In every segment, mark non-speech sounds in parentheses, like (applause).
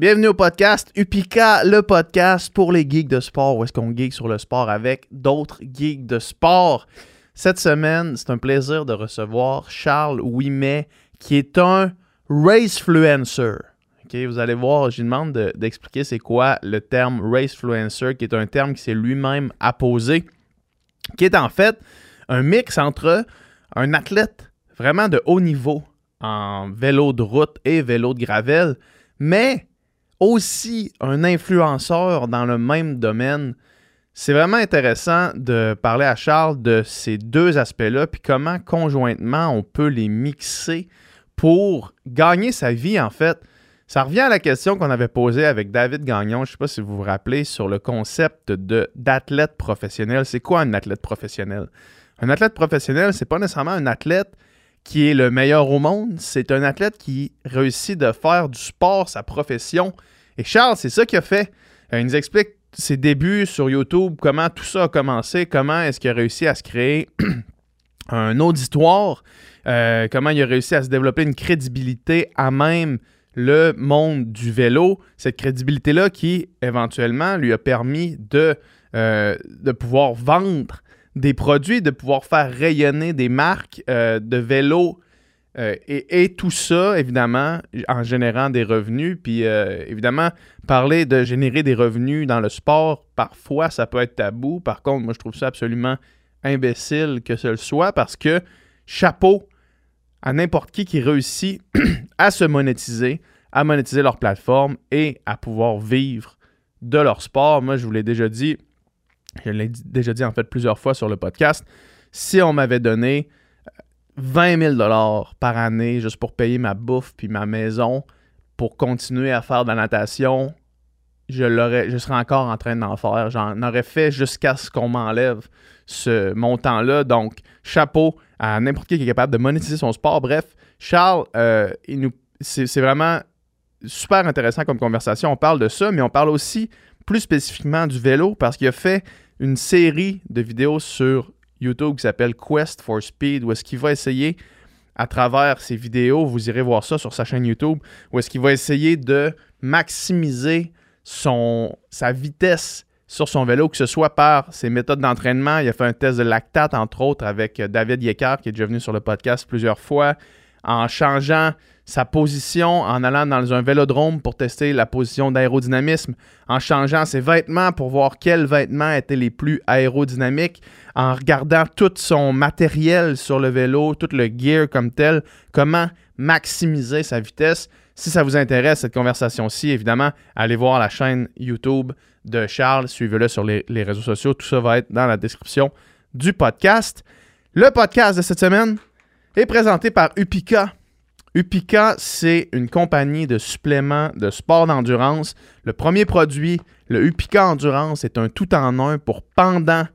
Bienvenue au podcast Upika, le podcast pour les geeks de sport, où est-ce qu'on geek sur le sport avec d'autres geeks de sport. Cette semaine, c'est un plaisir de recevoir Charles Ouimet, qui est un racefluencer. Ok, vous allez voir, je lui demande de- d'expliquer c'est quoi le terme racefluencer, qui est un terme qui s'est lui-même apposé, qui est en fait un mix entre un athlète vraiment de haut niveau en vélo de route et vélo de gravel, mais aussi un influenceur dans le même domaine. C'est vraiment intéressant de parler à Charles de ces deux aspects-là, puis comment conjointement on peut les mixer pour gagner sa vie, en fait. Ça revient à la question qu'on avait posée avec David Gagnon, je ne sais pas si vous vous rappelez, sur le concept d'athlète professionnel. C'est quoi un athlète professionnel? Un athlète professionnel, c'est pas nécessairement un athlète qui est le meilleur au monde, c'est un athlète qui réussit de faire du sport sa profession. Et Charles, c'est ça qu'il a fait. Euh, il nous explique ses débuts sur YouTube, comment tout ça a commencé, comment est-ce qu'il a réussi à se créer (clears throat) un auditoire, euh, comment il a réussi à se développer une crédibilité à même le monde du vélo. Cette crédibilité-là qui, éventuellement, lui a permis de, euh, de pouvoir vendre des produits, de pouvoir faire rayonner des marques euh, de vélo euh, et, tout ça, évidemment, en générant des revenus. Puis, euh, évidemment, parler de générer des revenus dans le sport, parfois, ça peut être tabou. Par contre, moi, je trouve ça absolument imbécile que ce soit parce que chapeau à n'importe qui qui réussit (clears throat) à se monétiser, à monétiser leur plateforme et à pouvoir vivre de leur sport. Moi, je vous l'ai déjà dit, je l'ai déjà dit en fait plusieurs fois sur le podcast, si on m'avait donné 20 000 par année juste pour payer ma bouffe puis ma maison pour continuer à faire de la natation, je, serais encore en train d'en faire. J'en aurais fait jusqu'à ce qu'on m'enlève ce montant-là. Donc, chapeau à n'importe qui qui est capable de monétiser son sport. Bref, Charles, euh, c'est vraiment super intéressant comme conversation. On parle de ça, mais on parle aussi plus spécifiquement du vélo parce qu'il a fait une série de vidéos sur YouTube qui s'appelle Quest for Speed où est-ce qu'il va essayer à travers ses vidéos, vous irez voir ça sur sa chaîne YouTube, où est-ce qu'il va essayer de maximiser son, sa vitesse sur son vélo, que ce soit par ses méthodes d'entraînement. Il a fait un test de lactate, entre autres, avec David Yecker, qui est déjà venu sur le podcast plusieurs fois, en changeant sa position, en allant dans un vélodrome pour tester la position d'aérodynamisme, en changeant ses vêtements pour voir quels vêtements étaient les plus aérodynamiques, en regardant tout son matériel sur le vélo, tout le gear comme tel, comment maximiser sa vitesse. Si ça vous intéresse, cette conversation-ci, évidemment, allez voir la chaîne YouTube de Charles, suivez-le sur les, les réseaux sociaux, tout ça va être dans la description du podcast. Le podcast de cette semaine est présenté par Upika. Upika, c'est une compagnie de suppléments de sport d'endurance. Le premier produit, le Upika Endurance, est un tout-en-un pour pendant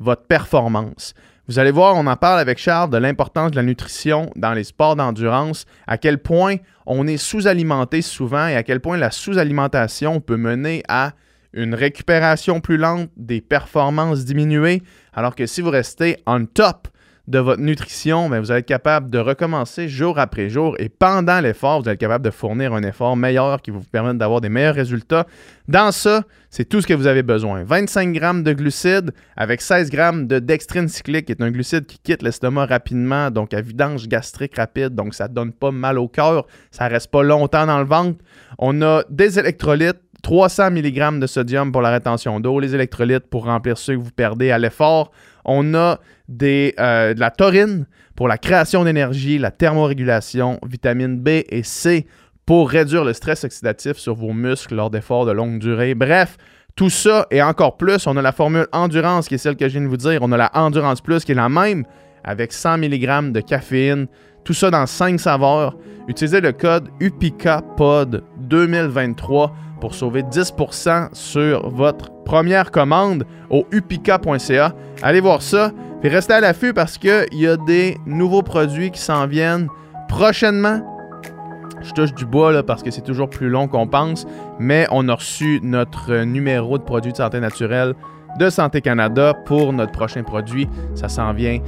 votre performance. Vous allez voir, on en parle avec Charles de l'importance de la nutrition dans les sports d'endurance, à quel point on est sous-alimenté souvent et à quel point la sous-alimentation peut mener à une récupération plus lente, des performances diminuées, alors que si vous restez on top de votre nutrition, vous allez être capable de recommencer jour après jour et pendant l'effort, vous allez être capable de fournir un effort meilleur qui vous permettre d'avoir des meilleurs résultats. Dans ça, c'est tout ce que vous avez besoin. 25 grammes de glucides avec 16 grammes de dextrine cyclique, qui est un glucide qui quitte l'estomac rapidement, donc à vidange gastrique rapide, donc ça ne donne pas mal au cœur, ça reste pas longtemps dans le ventre. On a des électrolytes, 300 mg de sodium pour la rétention d'eau, les électrolytes pour remplir ceux que vous perdez à l'effort. On a euh, de la taurine pour la création d'énergie, la thermorégulation, vitamine B et C pour réduire le stress oxydatif sur vos muscles lors d'efforts de longue durée. Bref, tout ça et encore plus, on a la formule Endurance qui est celle que je viens de vous dire. On a la Endurance Plus qui est la même avec 100 mg de caféine. Tout ça dans 5 saveurs. Utilisez le code UPICAPOD 2023 pour sauver 10% sur votre première commande au upica.ca. Allez voir ça. Puis restez à l'affût parce qu'il y a des nouveaux produits qui s'en viennent prochainement. Je touche du bois là, parce que c'est toujours plus long qu'on pense, mais on a reçu notre numéro de produit de santé naturelle de Santé Canada pour notre prochain produit. Ça s'en vient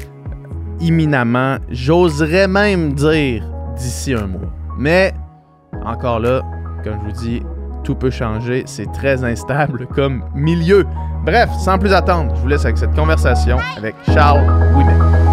imminemment. J'oserais même dire d'ici un mois. Mais encore là, comme je vous dis, tout peut changer. C'est très instable comme milieu. Bref, sans plus attendre, je vous laisse avec cette conversation avec Charles Ouimet.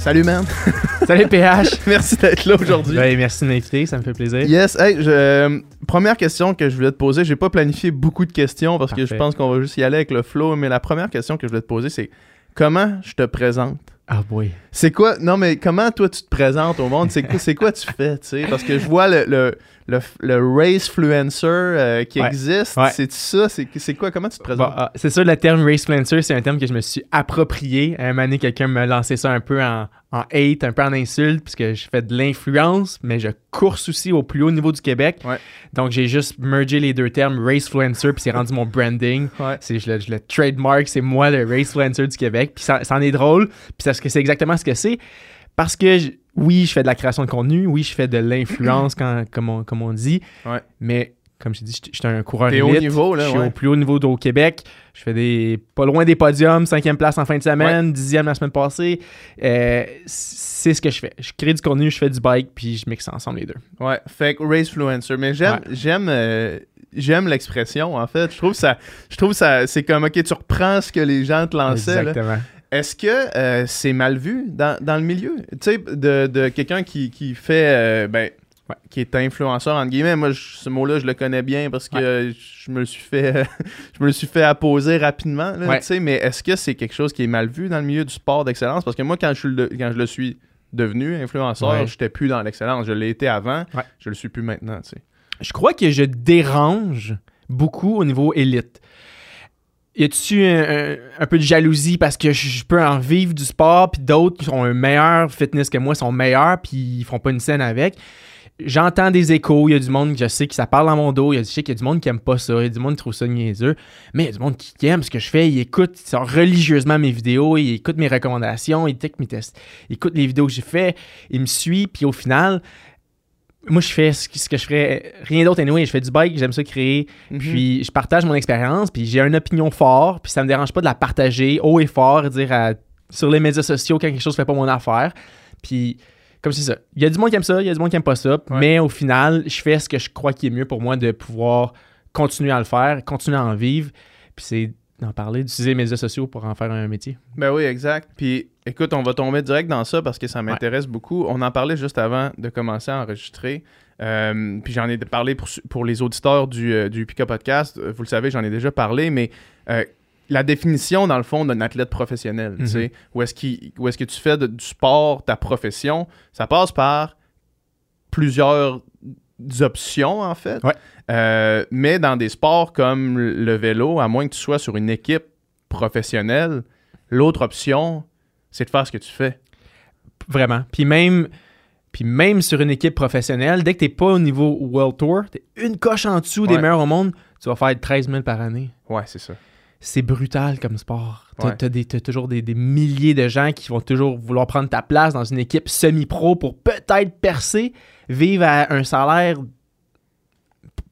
Salut, man. (laughs) Salut PH. (laughs) merci d'être là aujourd'hui. Ben, merci de m'inviter, ça me fait plaisir. Yes, hey, je- euh, première question que je voulais te poser, j'ai pas planifié beaucoup de questions parce que je pense qu'on va juste y aller avec le flow, mais la première question que je voulais te poser, c'est comment je te présente? Ah boy. C'est quoi, non mais comment toi tu te présentes au monde? C'est quoi, c'est quoi tu fais, tu sais? Parce que je vois le, le, le, le racefluencer euh, qui Ouais. existe, Ouais. c'est ça? C'est, quoi? Comment tu te Bon, présentes? ah, c'est sûr, le terme racefluencer, c'est un terme que je me suis approprié. À un moment donné, quelqu'un me lançait ça un peu en, en hate, un peu en insulte, puisque je fais de l'influence, mais je course aussi au plus haut niveau du Québec. Ouais. Donc, j'ai juste mergé les deux termes, racefluencer, puis c'est rendu mon branding. (laughs) Je, le, je le trademark, c'est moi le racefluencer du Québec. Puis ça, ça en est drôle, puis c'est exactement ce que c'est. Parce que, je- oui, je fais de la création de contenu, oui, je fais de l'influence, comme, on, comme on dit, Ouais. mais comme je dis, je suis un coureur T'es haut élite. niveau, là, Je suis ouais. au plus haut niveau au Québec. Je fais des pas loin des podiums, cinquième place en fin de semaine, dixième la semaine passée. Euh, c'est ce que je fais. Je crée du contenu, je fais du bike, puis je mixe ensemble les deux. Ouais, fait que racefluencer. Mais j'aime, j'aime, euh, j'aime l'expression, en fait. Je trouve ça, je trouve ça, c'est comme, ok, tu reprends ce que les gens te lançaient, là. Est-ce que euh, c'est mal vu dans, dans le milieu? Tu sais, de, de quelqu'un qui, qui fait. euh, ben, Ouais. qui est influenceur, entre guillemets. Moi, je- ce mot-là, je le connais bien parce que Ouais. euh, je me le suis fait. (laughs) je me le suis fait apposer rapidement. là, Ouais. mais est-ce que c'est quelque chose qui est mal vu dans le milieu du sport d'excellence? Parce que moi, quand je, suis le- quand je le suis devenu influenceur, j'étais plus dans l'excellence. Je l'ai été avant, je le suis plus maintenant. Je crois que je dérange beaucoup au niveau élite. Y a-tu un, peu de jalousie parce que je peux en vivre du sport, puis d'autres qui ont un meilleur fitness que moi sont meilleurs, puis ils font pas une scène avec? J'entends des échos, il y a du monde que je sais que ça parle dans mon dos, y a, je sais qu'il y a du monde qui aime pas ça, il y a du monde qui trouve ça niaiseux, mais il y a du monde qui, aime ce que je fais, il écoute religieusement mes vidéos, il écoute mes recommandations, il mes tests, il écoute les vidéos que j'ai fait, il me suit, puis au final, moi je fais ce que, je ferais rien d'autre anyway, je fais du bike, j'aime ça créer, Mhm. puis je partage mon expérience, puis j'ai une opinion forte, puis ça me dérange pas de la partager haut et fort, dire à- sur les médias sociaux quand quelque chose fait pas mon affaire. Puis comme c'est ça, il y a du monde qui aime ça, il y a du monde qui aime pas ça, Ouais. mais au final, je fais ce que je crois qui est mieux pour moi de pouvoir continuer à le faire, continuer à en vivre, puis c'est d'en parler, d'utiliser les médias sociaux pour en faire un métier. Ben oui, exact. Puis écoute, on va tomber direct dans ça parce que ça m'intéresse beaucoup. On en parlait juste avant de commencer à enregistrer. Euh, puis j'en ai parlé pour, pour les auditeurs du, euh, du Pika Podcast. Euh, Vous le savez, j'en ai déjà parlé, mais euh, la définition, dans le fond, d'un athlète professionnel, tu Mhm. sais, où est-ce est-ce que tu fais de- du sport ta profession, ça passe par plusieurs options, en fait. Ouais. Euh, mais dans des sports comme le vélo, à moins que tu sois sur une équipe professionnelle, l'autre option, c'est de faire ce que tu fais. Vraiment. Puis même, puis même sur une équipe professionnelle, dès que t'es pas au niveau World Tour, t'es une coche en dessous des Ouais. meilleurs au monde, tu vas faire 13 000 par année. Ouais, c'est ça. c'est brutal comme sport. Ouais. des- t'as toujours des, des milliers de gens qui vont toujours vouloir prendre ta place dans une équipe semi-pro pour peut-être percer, vivre à un salaire,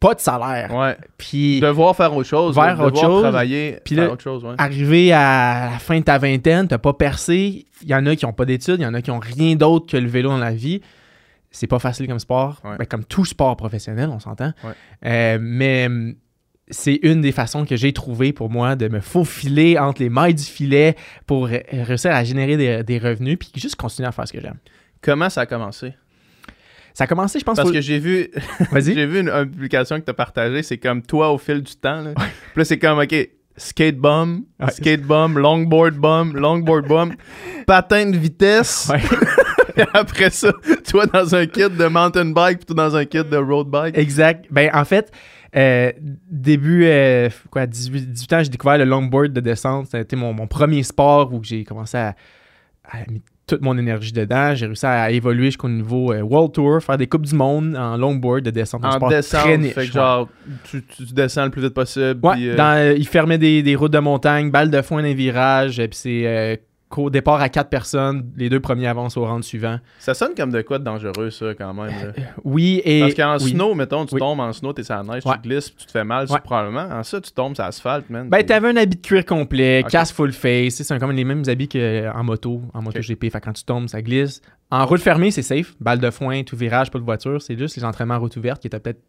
pas de salaire. Ouais. Puis Devoir faire autre chose. Faire devoir autre chose. travailler, Puis autre chose, ouais. à la fin de ta vingtaine, t'as pas percé. Il y en a qui ont pas d'études, il y en a qui ont rien d'autre que le vélo dans la vie. C'est pas facile comme sport, Ouais. Ben, comme tout sport professionnel, on s'entend. Euh, mais hum, c'est une des façons que j'ai trouvé pour moi de me faufiler entre les mailles du filet pour ré- réussir à générer des, des revenus puis juste continuer à faire ce que j'aime. Comment ça a commencé? Ça a commencé, je pense, Parce que j'ai vu, (laughs) Vas-y. j'ai vu une, une publication que tu as partagée, c'est comme toi au fil du temps. Là. Puis là, c'est comme, OK, skate bum, Ouais. skate bum, longboard bum, longboard bum, (laughs) patin de vitesse. Ouais. (laughs) Et après ça, toi dans un kit de mountain bike, puis toi dans un kit de road bike. Exact. Ben, en fait, euh, début, euh, quoi, 18, 18 ans, j'ai découvert le longboard de descente. Ça a été mon, mon premier sport où j'ai commencé à, à toute mon énergie dedans. J'ai réussi à évoluer jusqu'au niveau euh, World Tour, faire des Coupes du Monde en longboard de descente. En sport descente, très niche, fait que genre, tu, tu descends le plus vite possible. Ouais, puis, euh, dans, euh, il fermait des, des routes de montagne, balles de foin dans les virages, euh, puis c'est euh, qu'au départ à quatre personnes, les deux premiers avancent au round suivant. Ça sonne comme de quoi de dangereux, ça, quand même. là. Oui, et. Parce qu'en oui. snow, mettons, tu Oui. tombes en snow, t'es sur la neige, Ouais. tu glisses, tu te fais mal, Ouais. probablement. En ça, tu tombes sur l'asphalte, man. Ben, t'avais un habit de cuir complet, casse full face, c'est comme les mêmes habits qu'en moto, en moto. GP. Fait que quand tu tombes, ça glisse. En route fermée, c'est safe. Balle de foin, tout virage, pas de voiture. C'est juste les entraînements en route ouverte qui étaient peut-être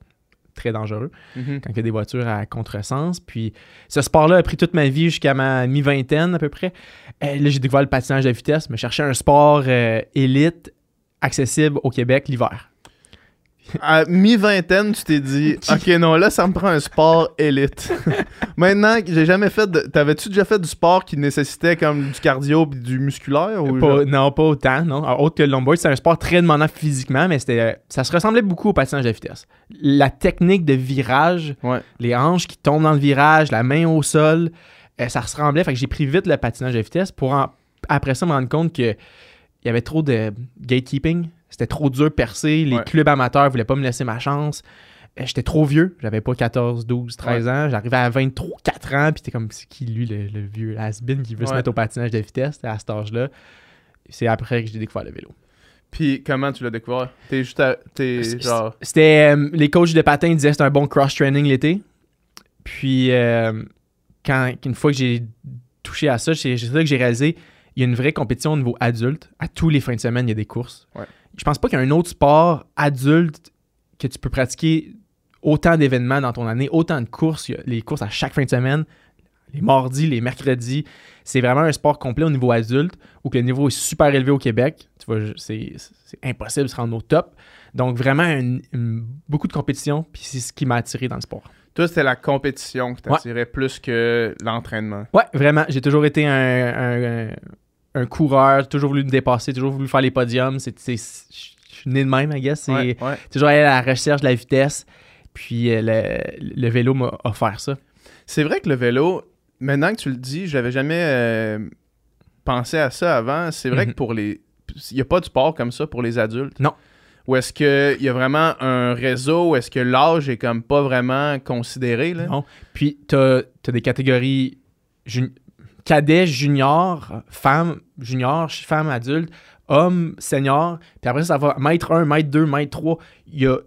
très dangereux Mhm. quand il y a des voitures à contresens. Puis ce sport-là a pris toute ma vie jusqu'à ma mi-vingtaine à peu près. Euh, là, j'ai découvert le patinage de vitesse, mais chercher un sport euh, élite accessible au Québec l'hiver. À mi-vingtaine, tu t'es dit, (laughs) OK, non, là, ça me prend un sport élite. (laughs) Maintenant, j'ai jamais fait de. T'avais-tu déjà fait du sport qui nécessitait comme du cardio puis du musculaire ou Pas- non, pas autant, non. Alors, autre que le longboard, c'est un sport très demandant physiquement, mais c'était, euh, ça se ressemblait beaucoup au patinage de vitesse. La technique de virage, Ouais. les hanches qui tombent dans le virage, la main au sol, ça ressemblait. Fait que j'ai pris vite le patinage de vitesse pour en- après ça me rendre compte que il y avait trop de gatekeeping. C'était trop dur de percer. Les Ouais. clubs amateurs voulaient pas me laisser ma chance. Euh, J'étais trop vieux. J'avais pas 14, 12, 13 ans. J'arrivais à 23, 4 ans. Puis t'es comme, c'est qui lui, le, le vieux has-been qui veut se mettre au patinage de vitesse à cet âge-là? C'est après que j'ai découvert le vélo. Puis comment tu l'as découvert? T'es juste à. Genre. C'était. euh, les coachs de patin disaient que c'était un bon cross-training l'été. Puis, euh, quand, une fois que j'ai touché à ça, c'est ça que j'ai réalisé. Il y a une vraie compétition au niveau adulte. À tous les fins de semaine, il y a des courses. Ouais. Je pense pas qu'il y a un autre sport adulte que tu peux pratiquer autant d'événements dans ton année, autant de courses. Il y a les courses à chaque fin de semaine, les mardis, les mercredis. C'est vraiment un sport complet au niveau adulte où que le niveau est super élevé au Québec. Tu vois, c'est c'est impossible de se rendre au top. Donc, vraiment, une- une- beaucoup de compétition, puis c'est ce qui m'a attiré dans le sport. Toi, c'était la compétition qui t'attirait plus que l'entraînement. Ouais, vraiment. J'ai toujours été un, un, coureur, toujours voulu me dépasser, toujours voulu faire les podiums. C'est, je suis né de même, I guess. C'est Ouais, ouais. toujours aller à la recherche de la vitesse. Puis euh, le, le vélo m'a offert ça. C'est vrai que le vélo, maintenant que tu le dis, j'avais jamais euh, pensé à ça avant. C'est vrai Mhm. que pour les. Il n'y a pas de sport comme ça pour les adultes. Non. Ou est-ce qu'il y a vraiment un réseau, est-ce que l'âge est comme pas vraiment considéré? Là? Non. Puis t'as as des catégories jun- cadet, junior, femme, junior, femme adulte, homme, senior. Puis après ça, ça va maître 1, maître 2, maître 3. Il y a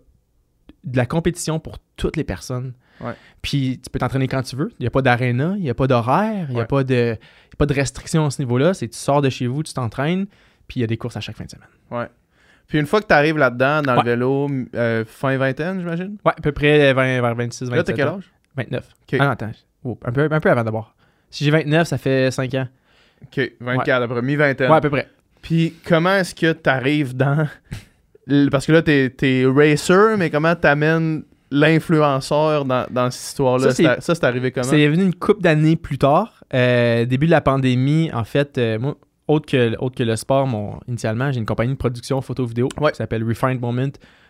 de la compétition pour toutes les personnes. Ouais. Puis tu peux t'entraîner quand tu veux. Il n'y a pas d'aréna, il n'y a pas d'horaire, il n'y a, Ouais. pas de- y a pas de restrictions à ce niveau-là. C'est tu sors de chez vous, tu t'entraînes, puis il y a des courses à chaque fin de semaine. Ouais. Puis une fois que tu arrives là-dedans, dans Ouais. le vélo, euh, fin vingtaine, j'imagine? Ouais, à peu près 20, vers 26, 27. Là, t'as quel âge? 29. Ok. Ah non, attends. Oh, un, peu, un peu avant d'abord. Si j'ai 29, ça fait 5 ans. Ok, 24, après mi-vingtaine. Ouais, à peu près. Puis comment est-ce que tu arrives dans. (laughs) Parce que là, t'es es racer, mais comment t'amènes l'influenceur dans, dans cette histoire-là? Ça, c'est- Ça, ça, c'est arrivé comment? C'est venu une couple d'années plus tard. Euh, début de la pandémie, en fait, euh, moi, autre que, autre que le sport, mon, initialement, j'ai une compagnie de production photo-vidéo Ouais. qui s'appelle Refined Moment.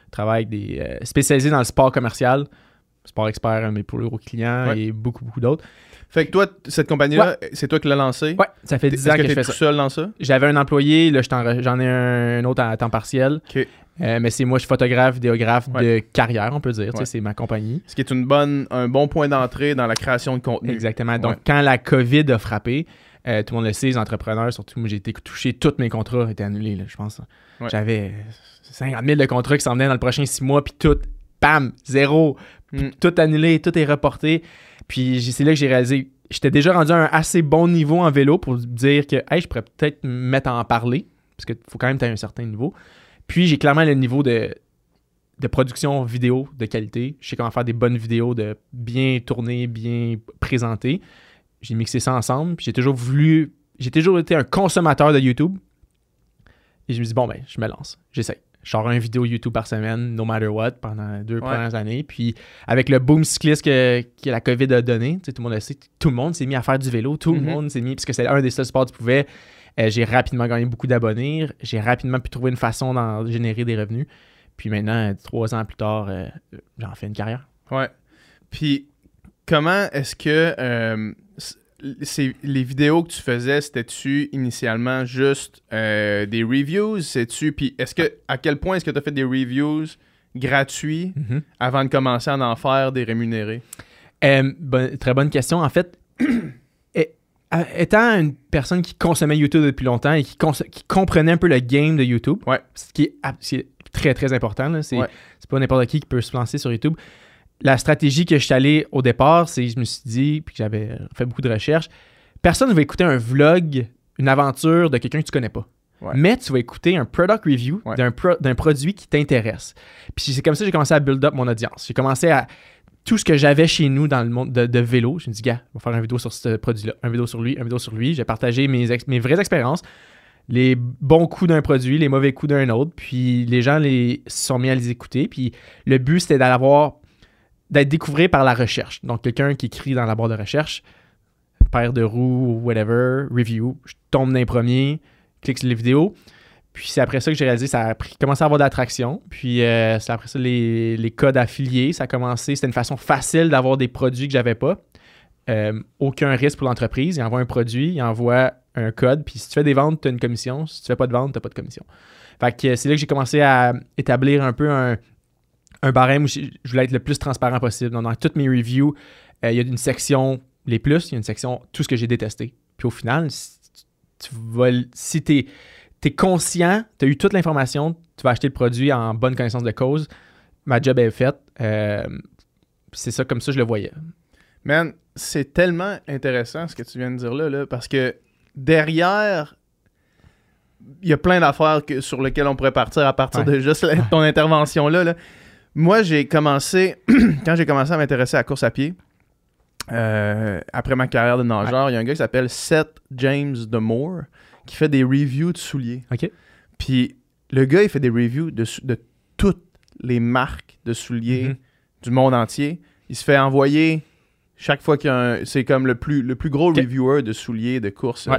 Je travaille avec des euh, spécialisés dans le sport commercial, sport expert, mais pour gros clients Ouais. et beaucoup, beaucoup d'autres. Fait que toi, cette compagnie-là, c'est toi qui l'as lancée? Ouais, ça fait T'es- 10 Est-ce ans que que je fais tout ça. seul dans ça? J'avais un employé, là, j'en ai un, autre à temps partiel. Euh, mais c'est moi, je suis photographe, vidéographe Ouais. de carrière, on peut dire. Tu sais, Ouais. C'est ma compagnie. Ce qui est une bonne, un bon point d'entrée dans la création de contenu. Exactement. Donc, quand la COVID a frappé, euh, tout le monde le sait, les entrepreneurs, surtout moi, j'ai été touché, tous mes contrats étaient annulés, là, je pense. Ouais. J'avais 50 000 de contrats qui s'en venaient dans le prochain six mois, puis tout, bam, zéro, Mm. tout annulé, tout est reporté. Puis c'est là que j'ai réalisé, j'étais déjà rendu à un assez bon niveau en vélo pour dire que, hey, je pourrais peut-être me mettre à en parler, parce qu'il faut quand même être à un certain niveau. Puis j'ai clairement le niveau de, de production vidéo de qualité. Je sais comment faire des bonnes vidéos, de bien tourner, bien présenter. J'ai mixé ça ensemble. Puis j'ai toujours voulu. J'ai toujours été un consommateur de YouTube. Et je me dis, bon, ben, je me lance. J'essaie. Je sors une vidéo YouTube par semaine, no matter what, pendant deux Ouais. premières années. Puis avec le boom cycliste que, que la COVID a donné, tu sais, tout le monde le sait, tout le monde s'est mis à faire du vélo. Tout Mhm. le monde s'est mis, puisque c'est un des seuls sports que tu pouvais. Euh, j'ai rapidement gagné beaucoup d'abonnés. J'ai rapidement pu trouver une façon d'en générer des revenus. Puis maintenant, euh, trois ans plus tard, euh, j'en fais une carrière. Ouais. Puis, comment est-ce que euh, les vidéos que tu faisais, c'était-tu initialement juste euh, des reviews? C'est-tu. Puis, est-ce que. À quel point est-ce que tu as fait des reviews gratuits avant de commencer à en faire des rémunérés? Euh, bon- très bonne question. En fait, (clears throat) étant une personne qui consommait YouTube depuis longtemps et qui, comprenait un peu le game de YouTube, Ouais. ce qui est, très très important, là, c'est Ouais. c'est pas n'importe qui qui peut se lancer sur YouTube. La stratégie que je suis allé au départ, c'est je me suis dit, puis que j'avais fait beaucoup de recherches, personne ne va écouter un vlog, une aventure de quelqu'un que tu connais pas. Ouais. Mais tu vas écouter un product review Ouais. d'un pro- d'un produit qui t'intéresse. Puis c'est comme ça que j'ai commencé à build up mon audience. J'ai commencé à tout ce que j'avais chez nous dans le monde de, de vélo. Je me dis, gars, on va faire une vidéo sur ce produit-là, une vidéo sur lui, une vidéo sur lui. J'ai partagé mes, ex- mes vraies expériences, les bons coups d'un produit, les mauvais coups d'un autre. Puis les gens les, se sont mis à les écouter. Puis le but, c'était d'avoir d'être découvert par la recherche. Donc, quelqu'un qui écrit dans la barre de recherche, paire de roues, whatever, review, je tombe dans les premiers, clique sur les vidéos. Puis c'est après ça que j'ai réalisé, ça a commencé à avoir de l'attraction. Puis euh, c'est après ça les, les codes affiliés, ça a commencé, c'était une façon facile d'avoir des produits que j'avais pas. Euh, aucun risque pour l'entreprise. Il envoie un produit, il envoie un code, puis si tu fais des ventes, tu as une commission. Si tu fais pas de ventes, tu pas de commission. Fait que euh, c'est là que j'ai commencé à établir un peu un, un barème où je je voulais être le plus transparent possible. Donc, dans toutes mes reviews, euh, il y a une section les plus, il y a une section tout ce que j'ai détesté. Puis au final, si tu, vas, si es, conscient, tu as eu toute l'information, tu vas acheter le produit en bonne connaissance de cause, ma job est faite. Euh, c'est ça, comme ça, je le voyais. Man, c'est tellement intéressant ce que tu viens de dire là, là, parce que derrière, il y a plein d'affaires sur lesquelles on pourrait partir à partir Ouais. de juste ton intervention là. là. Moi, j'ai commencé, (clears throat) quand j'ai commencé à m'intéresser à la course à pied, euh, après ma carrière de nageur, il y a un gars qui s'appelle Seth James de Moore qui fait des reviews de souliers. OK? Puis le gars, il fait des reviews de, toutes les marques de souliers Mhm. du monde entier. Il se fait envoyer chaque fois qu'il y a un. C'est comme le plus, le plus gros reviewer de souliers de course euh,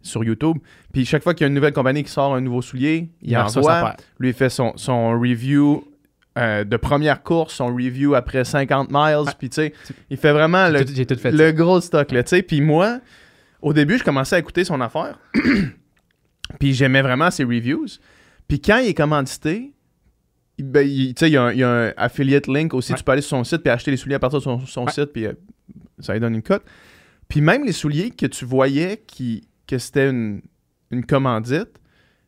sur YouTube. Puis chaque fois qu'il y a une nouvelle compagnie qui sort un nouveau soulier, il, sa envoie. Lui, il fait son, son review. Euh, de première course, son review après 50 miles, Ouais. puis tu sais, il fait vraiment le, tout- fait gros stock, tu sais. Puis moi, au début, je commençais à écouter son affaire. (clears throat) puis j'aimais vraiment ses reviews. Puis quand il est commandité, il- ben, il- tu sais, il y, a un- il y a un affiliate link aussi. Ouais. Tu peux aller sur son site puis acheter les souliers à partir de son, son Ouais. site, puis euh, ça lui donne une cote. Puis même les souliers que tu voyais qui, que c'était une, une commandite,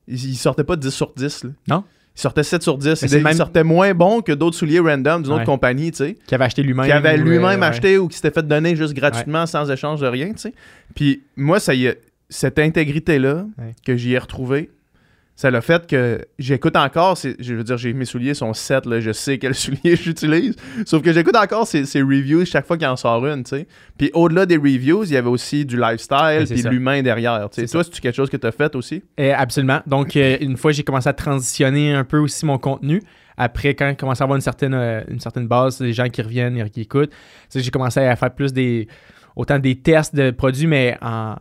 ils, ils sortaient pas 10 sur 10. Là. Non? Ils sortaient 7 sur 10. Mais Ils, c'est ils même- sortaient moins bons que d'autres souliers random d'une Ouais. autre compagnie, tu sais Qui avait acheté lui-même. qui avait lui-même euh, acheté ou qui s'était fait donner juste gratuitement sans échange de rien, tu sais. Puis moi, ça y est, cette intégrité-là que j'y ai retrouvée, ça l'a fait que j'écoute encore, je veux dire, j'ai mes souliers sont 7, là, je sais quels (laughs) souliers j'utilise, sauf que j'écoute encore ces, ces reviews chaque fois qu'il en sort une, tu sais. Puis au-delà des reviews, il y avait aussi du lifestyle, puis l'humain derrière, tu sais. Toi, c'est quelque chose que tu as fait aussi? Eh, absolument. Donc, euh, une fois, j'ai commencé à transitionner un peu aussi mon contenu. Après, quand j'ai commencé à avoir une certaine, euh, une certaine base, des gens qui reviennent et qui écoutent, c'est que j'ai commencé à faire plus des. autant des tests de produits, mais en,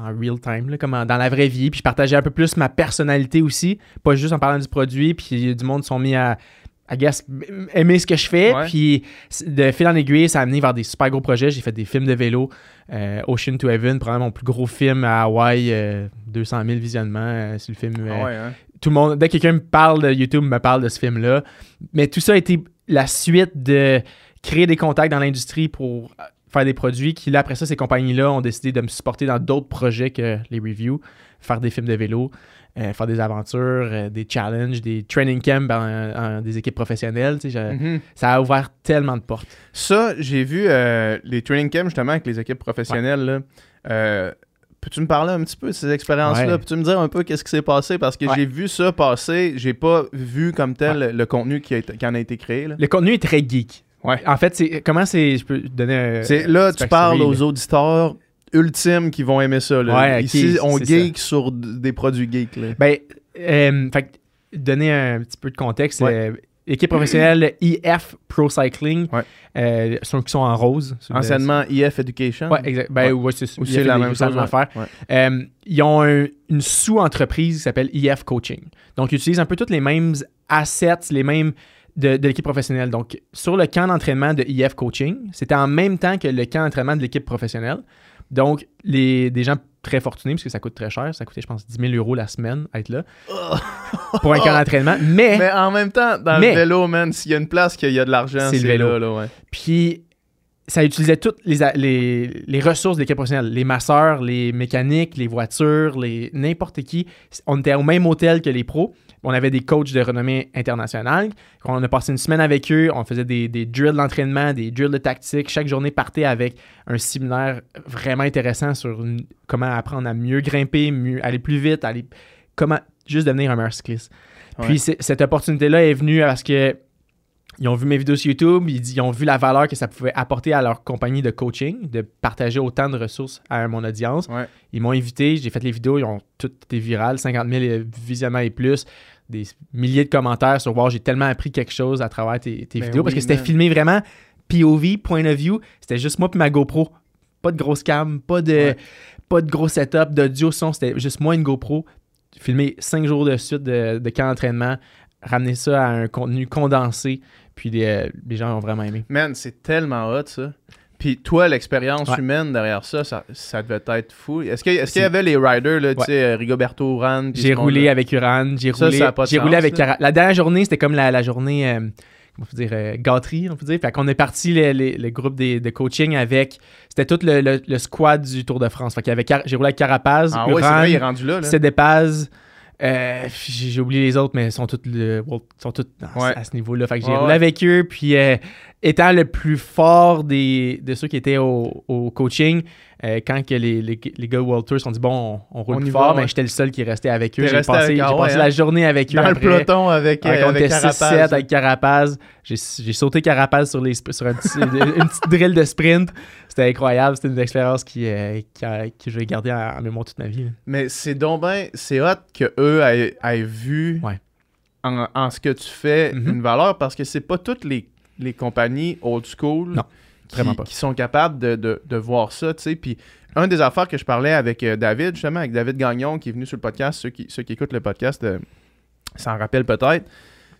en, real time, là, comme en- dans la vraie vie. Puis je partageais un peu plus ma personnalité aussi, pas juste en parlant du produit. Puis du monde sont mis à. I guess, aimer ce que je fais. Ouais. Puis de fil en aiguille, ça a amené vers des super gros projets. J'ai fait des films de vélo. Euh, Ocean to Heaven, probablement mon plus gros film à Hawaï, euh, 200 000 visionnements. euh, c'est le film. euh, Ah ouais, hein? tout le monde, dès que quelqu'un me parle de YouTube, me parle de ce film-là. Mais tout ça a été la suite de créer des contacts dans l'industrie pour euh, faire des produits qui, là, après ça, ces compagnies-là ont décidé de me supporter dans d'autres projets que les reviews, faire des films de vélo, euh, faire des aventures, euh, des challenges, des training camps en- des équipes professionnelles. tu sais, je- Mhm. Ça a ouvert tellement de portes. Ça, j'ai vu euh, les training camps justement avec les équipes professionnelles. là. Peux-tu me parler un petit peu de ces expériences-là? Ouais. Peux-tu me dire un peu qu'est-ce qui s'est passé? Parce que Ouais. j'ai vu ça passer, j'ai pas vu comme tel le contenu qui, a qui en a été créé. là. Le contenu est très geek. Ouais. En fait, c'est comment c'est. Je peux donner un. C'est là, un tu parles aux auditeurs ultimes qui vont aimer ça. là. Ouais, Ici, on geek sur des produits geeks. là. Ben, euh, fait que, donner un petit peu de contexte, Ouais. euh, équipe professionnelle EF Pro Cycling, Ouais. euh, sont, qui sont en rose. le- Enseignement EF Education. Ouais, exact. Ben, Ouais. ouais, c'est Ou EF c'est la même chose. ouais. affaire. Ouais. Euh, ils ont un- une sous-entreprise qui s'appelle EF Coaching. Donc, ils utilisent un peu tous les mêmes assets, les mêmes de, de l'équipe professionnelle. Donc, sur le camp d'entraînement de EF Coaching, c'était en même temps que le camp d'entraînement de l'équipe professionnelle. Donc, les, des gens très fortunés, parce que ça coûte très cher, ça coûtait, je pense, 10 000 euros la semaine à être là (laughs) pour un camp d'entraînement. Mais, Mais en même temps, dans Mais- le vélo, man, s'il y a une place qu'il y a de l'argent, C'est le vélo. là, là, ouais. puis, ça utilisait toutes les, les, les ressources des équipes professionnelles. Les masseurs, les mécaniques, les voitures, les n'importe qui. On était au même hôtel que les pros. On avait des coachs de renommée internationale. On a passé une semaine avec eux. On faisait des, des drills d'entraînement, des drills de tactique. Chaque journée partait avec un séminaire vraiment intéressant sur une- comment apprendre à mieux grimper, mieux aller plus vite, aller comment juste devenir un meilleur cycliste. Ouais. Puis cette opportunité-là est venue parce que ils ont vu mes vidéos sur YouTube, ils, ils ont vu la valeur que ça pouvait apporter à leur compagnie de coaching, de partager autant de ressources à mon audience. Ouais. Ils m'ont invité, j'ai fait les vidéos, ils ont toutes été virales, 50 000 visionnements et plus, des milliers de commentaires sur Wow, j'ai tellement appris quelque chose à travers tes, tes Ben vidéos parce que c'était filmé vraiment POV, point of view. C'était juste moi et ma GoPro. Pas de grosse cam, pas de, Ouais. pas de gros setup, d'audio, son. C'était juste moi et une GoPro. Filmé cinq jours de suite de, de camp d'entraînement, ramener ça à un contenu condensé. Puis les, euh, les gens ont vraiment aimé. Man, c'est tellement hot, ça. Puis toi, l'expérience Ouais. humaine derrière ça, ça, ça devait être fou. Est-ce qu'il C'est- y avait les riders, là, tu Ouais. sais, euh, Rigoberto puis J'ai roulé avec Uran, j'ai Ça, roulé, ça a pas de j'ai sens, roulé avec. Cara- La dernière journée, c'était comme la, la journée, euh, comment on peut dire, euh, gâterie, on peut dire. Fait qu'on est parti, le, le- le groupe des- de coaching avec, c'était tout le, le- squad du Tour de France. Fait qu'il y avait, Car- j'ai roulé avec Carapaz, Ah ouais, c'est Uran, vrai, il est rendu là. là. Cédépaz, euh, j'ai oublié les autres, mais ils sont tous, le, sont tous à, Ouais. à ce niveau-là. Fait que j'ai Ouais, roulé avec eux, puis euh, étant le plus fort des, de ceux qui étaient au, au coaching, euh, quand que les, les, les gars World Tour se sont dit bon, on, on roule On plus fort, mais j'étais le seul qui restait avec eux. J'ai passé, ah ouais, passé hein? la journée avec eux. Dans le peloton avec, euh, avec Carapaz. 6-7 avec Carapaz. J'ai sauté Carapaz sur, les, sur un petit- une petite drill de sprint. C'était incroyable. C'était une expérience qui, euh, qui que je vais garder en, en mémoire toute ma vie. là. Mais c'est donc ben, c'est hot que eux aient, aient vu Ouais. en, en ce que tu fais Mhm. une valeur parce que c'est pas toutes les, les compagnies old school Non, qui, pas. qui sont capables de, de- de voir ça, tu sais. Puis un des affaires que je parlais avec euh, David, justement, avec David Gagnon qui est venu sur le podcast, ceux qui, ceux qui écoutent le podcast euh, s'en rappellent peut-être,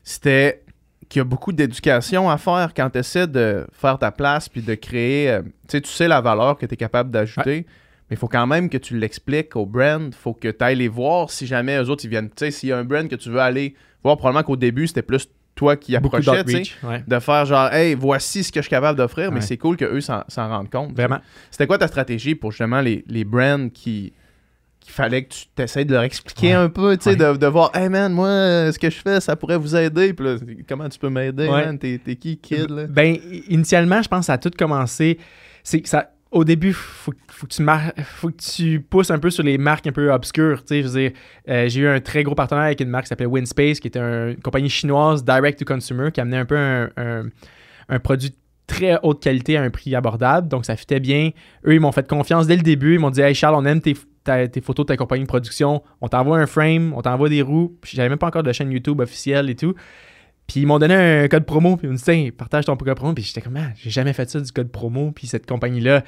c'était qu'il y a beaucoup d'éducation à faire quand tu essaies de faire ta place puis de créer, euh, tu sais, tu sais la valeur que tu es capable d'ajouter. Mais il faut quand même que tu l'expliques au brand. Il faut que tu ailles les voir si jamais eux autres ils viennent. Tu sais, s'il y a un brand que tu veux aller voir, probablement qu'au début, c'était plus toi qui approchais. Ouais. de faire genre, hey, voici ce que je suis capable d'offrir, mais c'est cool qu'eux s'en s'en rendent compte. Vraiment. C'était quoi ta stratégie pour justement les, les brands qui qu'il fallait que tu t'essayes de leur expliquer Ouais. un peu, tu sais, Ouais. de, de voir, hey man, moi, euh, ce que je fais, ça pourrait vous aider. Puis là, comment tu peux m'aider, Ouais. man? T'es t'es qui, kid, là? Ben, initialement, je pense que ça a tout commencé. C'est que ça. Au début, faut, faut que tu pousses un peu sur les marques un peu obscures. euh, j'ai eu un très gros partenaire avec une marque qui s'appelait Winspace, qui était un- une compagnie chinoise direct to consumer, qui amenait un peu un, un- un produit très haute qualité à un prix abordable. Donc, ça fitait bien. Eux, ils m'ont fait confiance dès le début. Ils m'ont dit Hey Charles, on aime tes, tes photos de ta compagnie de production. On t'envoie un frame, on t'envoie des roues. J'avais même pas encore de chaîne YouTube officielle et tout. Puis ils m'ont donné un code promo, puis ils m'ont dit Tiens, partage ton code promo. Puis j'étais comme Ah, j'ai jamais fait ça du code promo. Puis cette compagnie-là,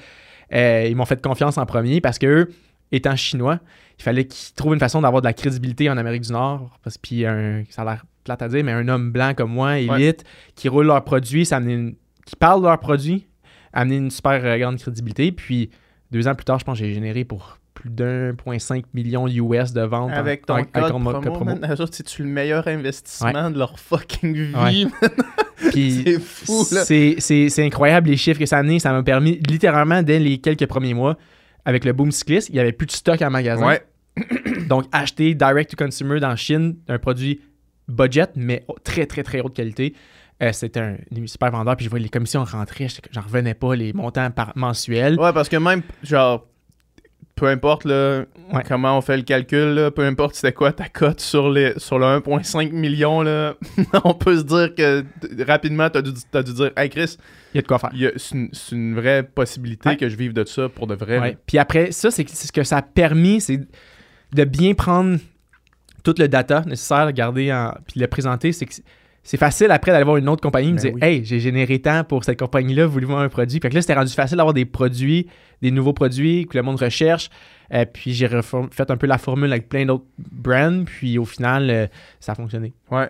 euh, ils m'ont fait confiance en premier parce que eux, étant chinois, il fallait qu'ils trouvent une façon d'avoir de la crédibilité en Amérique du Nord. Parce puis un, ça a l'air plate à dire, mais un homme blanc comme moi, élite, qui roule leurs produits, ça amenait une- qui parle de leurs produits, a amené une super euh, grande crédibilité. Puis deux ans plus tard, je pense que j'ai généré pour plus d'1,5 million US de ventes en- Avec ton en- code promo, autres, c'est-tu le meilleur investissement de leur fucking vie? Ouais. (laughs) Puis (laughs) c'est fou, là. c'est- c'est c'est incroyable les chiffres que ça a amené. Ça m'a permis littéralement dès les quelques premiers mois, avec le boom cycliste, il n'y avait plus de stock en magasin. Ouais. (clears throat) Donc acheter direct to consumer dans Chine un produit budget, mais très très très haute qualité. euh, c'était un, un super vendeur. Puis je voyais les commissions rentrer, j'en revenais pas, les montants par mensuels. Ouais, parce que même, genre, peu importe là, Ouais. comment on fait le calcul, là, peu importe c'était quoi ta cote sur, les, sur le 1,5 million, là, (laughs) on peut se dire que rapidement, t'as dû, t'as dû dire, hey Chris, Il y a de quoi faire. c'est une, une vraie possibilité Ouais. que je vive de ça pour de vrai. Ouais. Puis après, ça, c'est ce que ça a permis, c'est de bien prendre tout le data nécessaire, le garder en, puis le présenter. C'est que c'est- facile après d'aller voir une autre compagnie, me Ben dire oui. Hey, j'ai généré tant pour cette compagnie-là, voulez-vous un produit? Puis que là, c'était rendu facile d'avoir des produits, des nouveaux produits que le monde recherche. Euh, puis j'ai fait un peu la formule avec plein d'autres brands, puis au final, euh, ça a fonctionné. Ouais.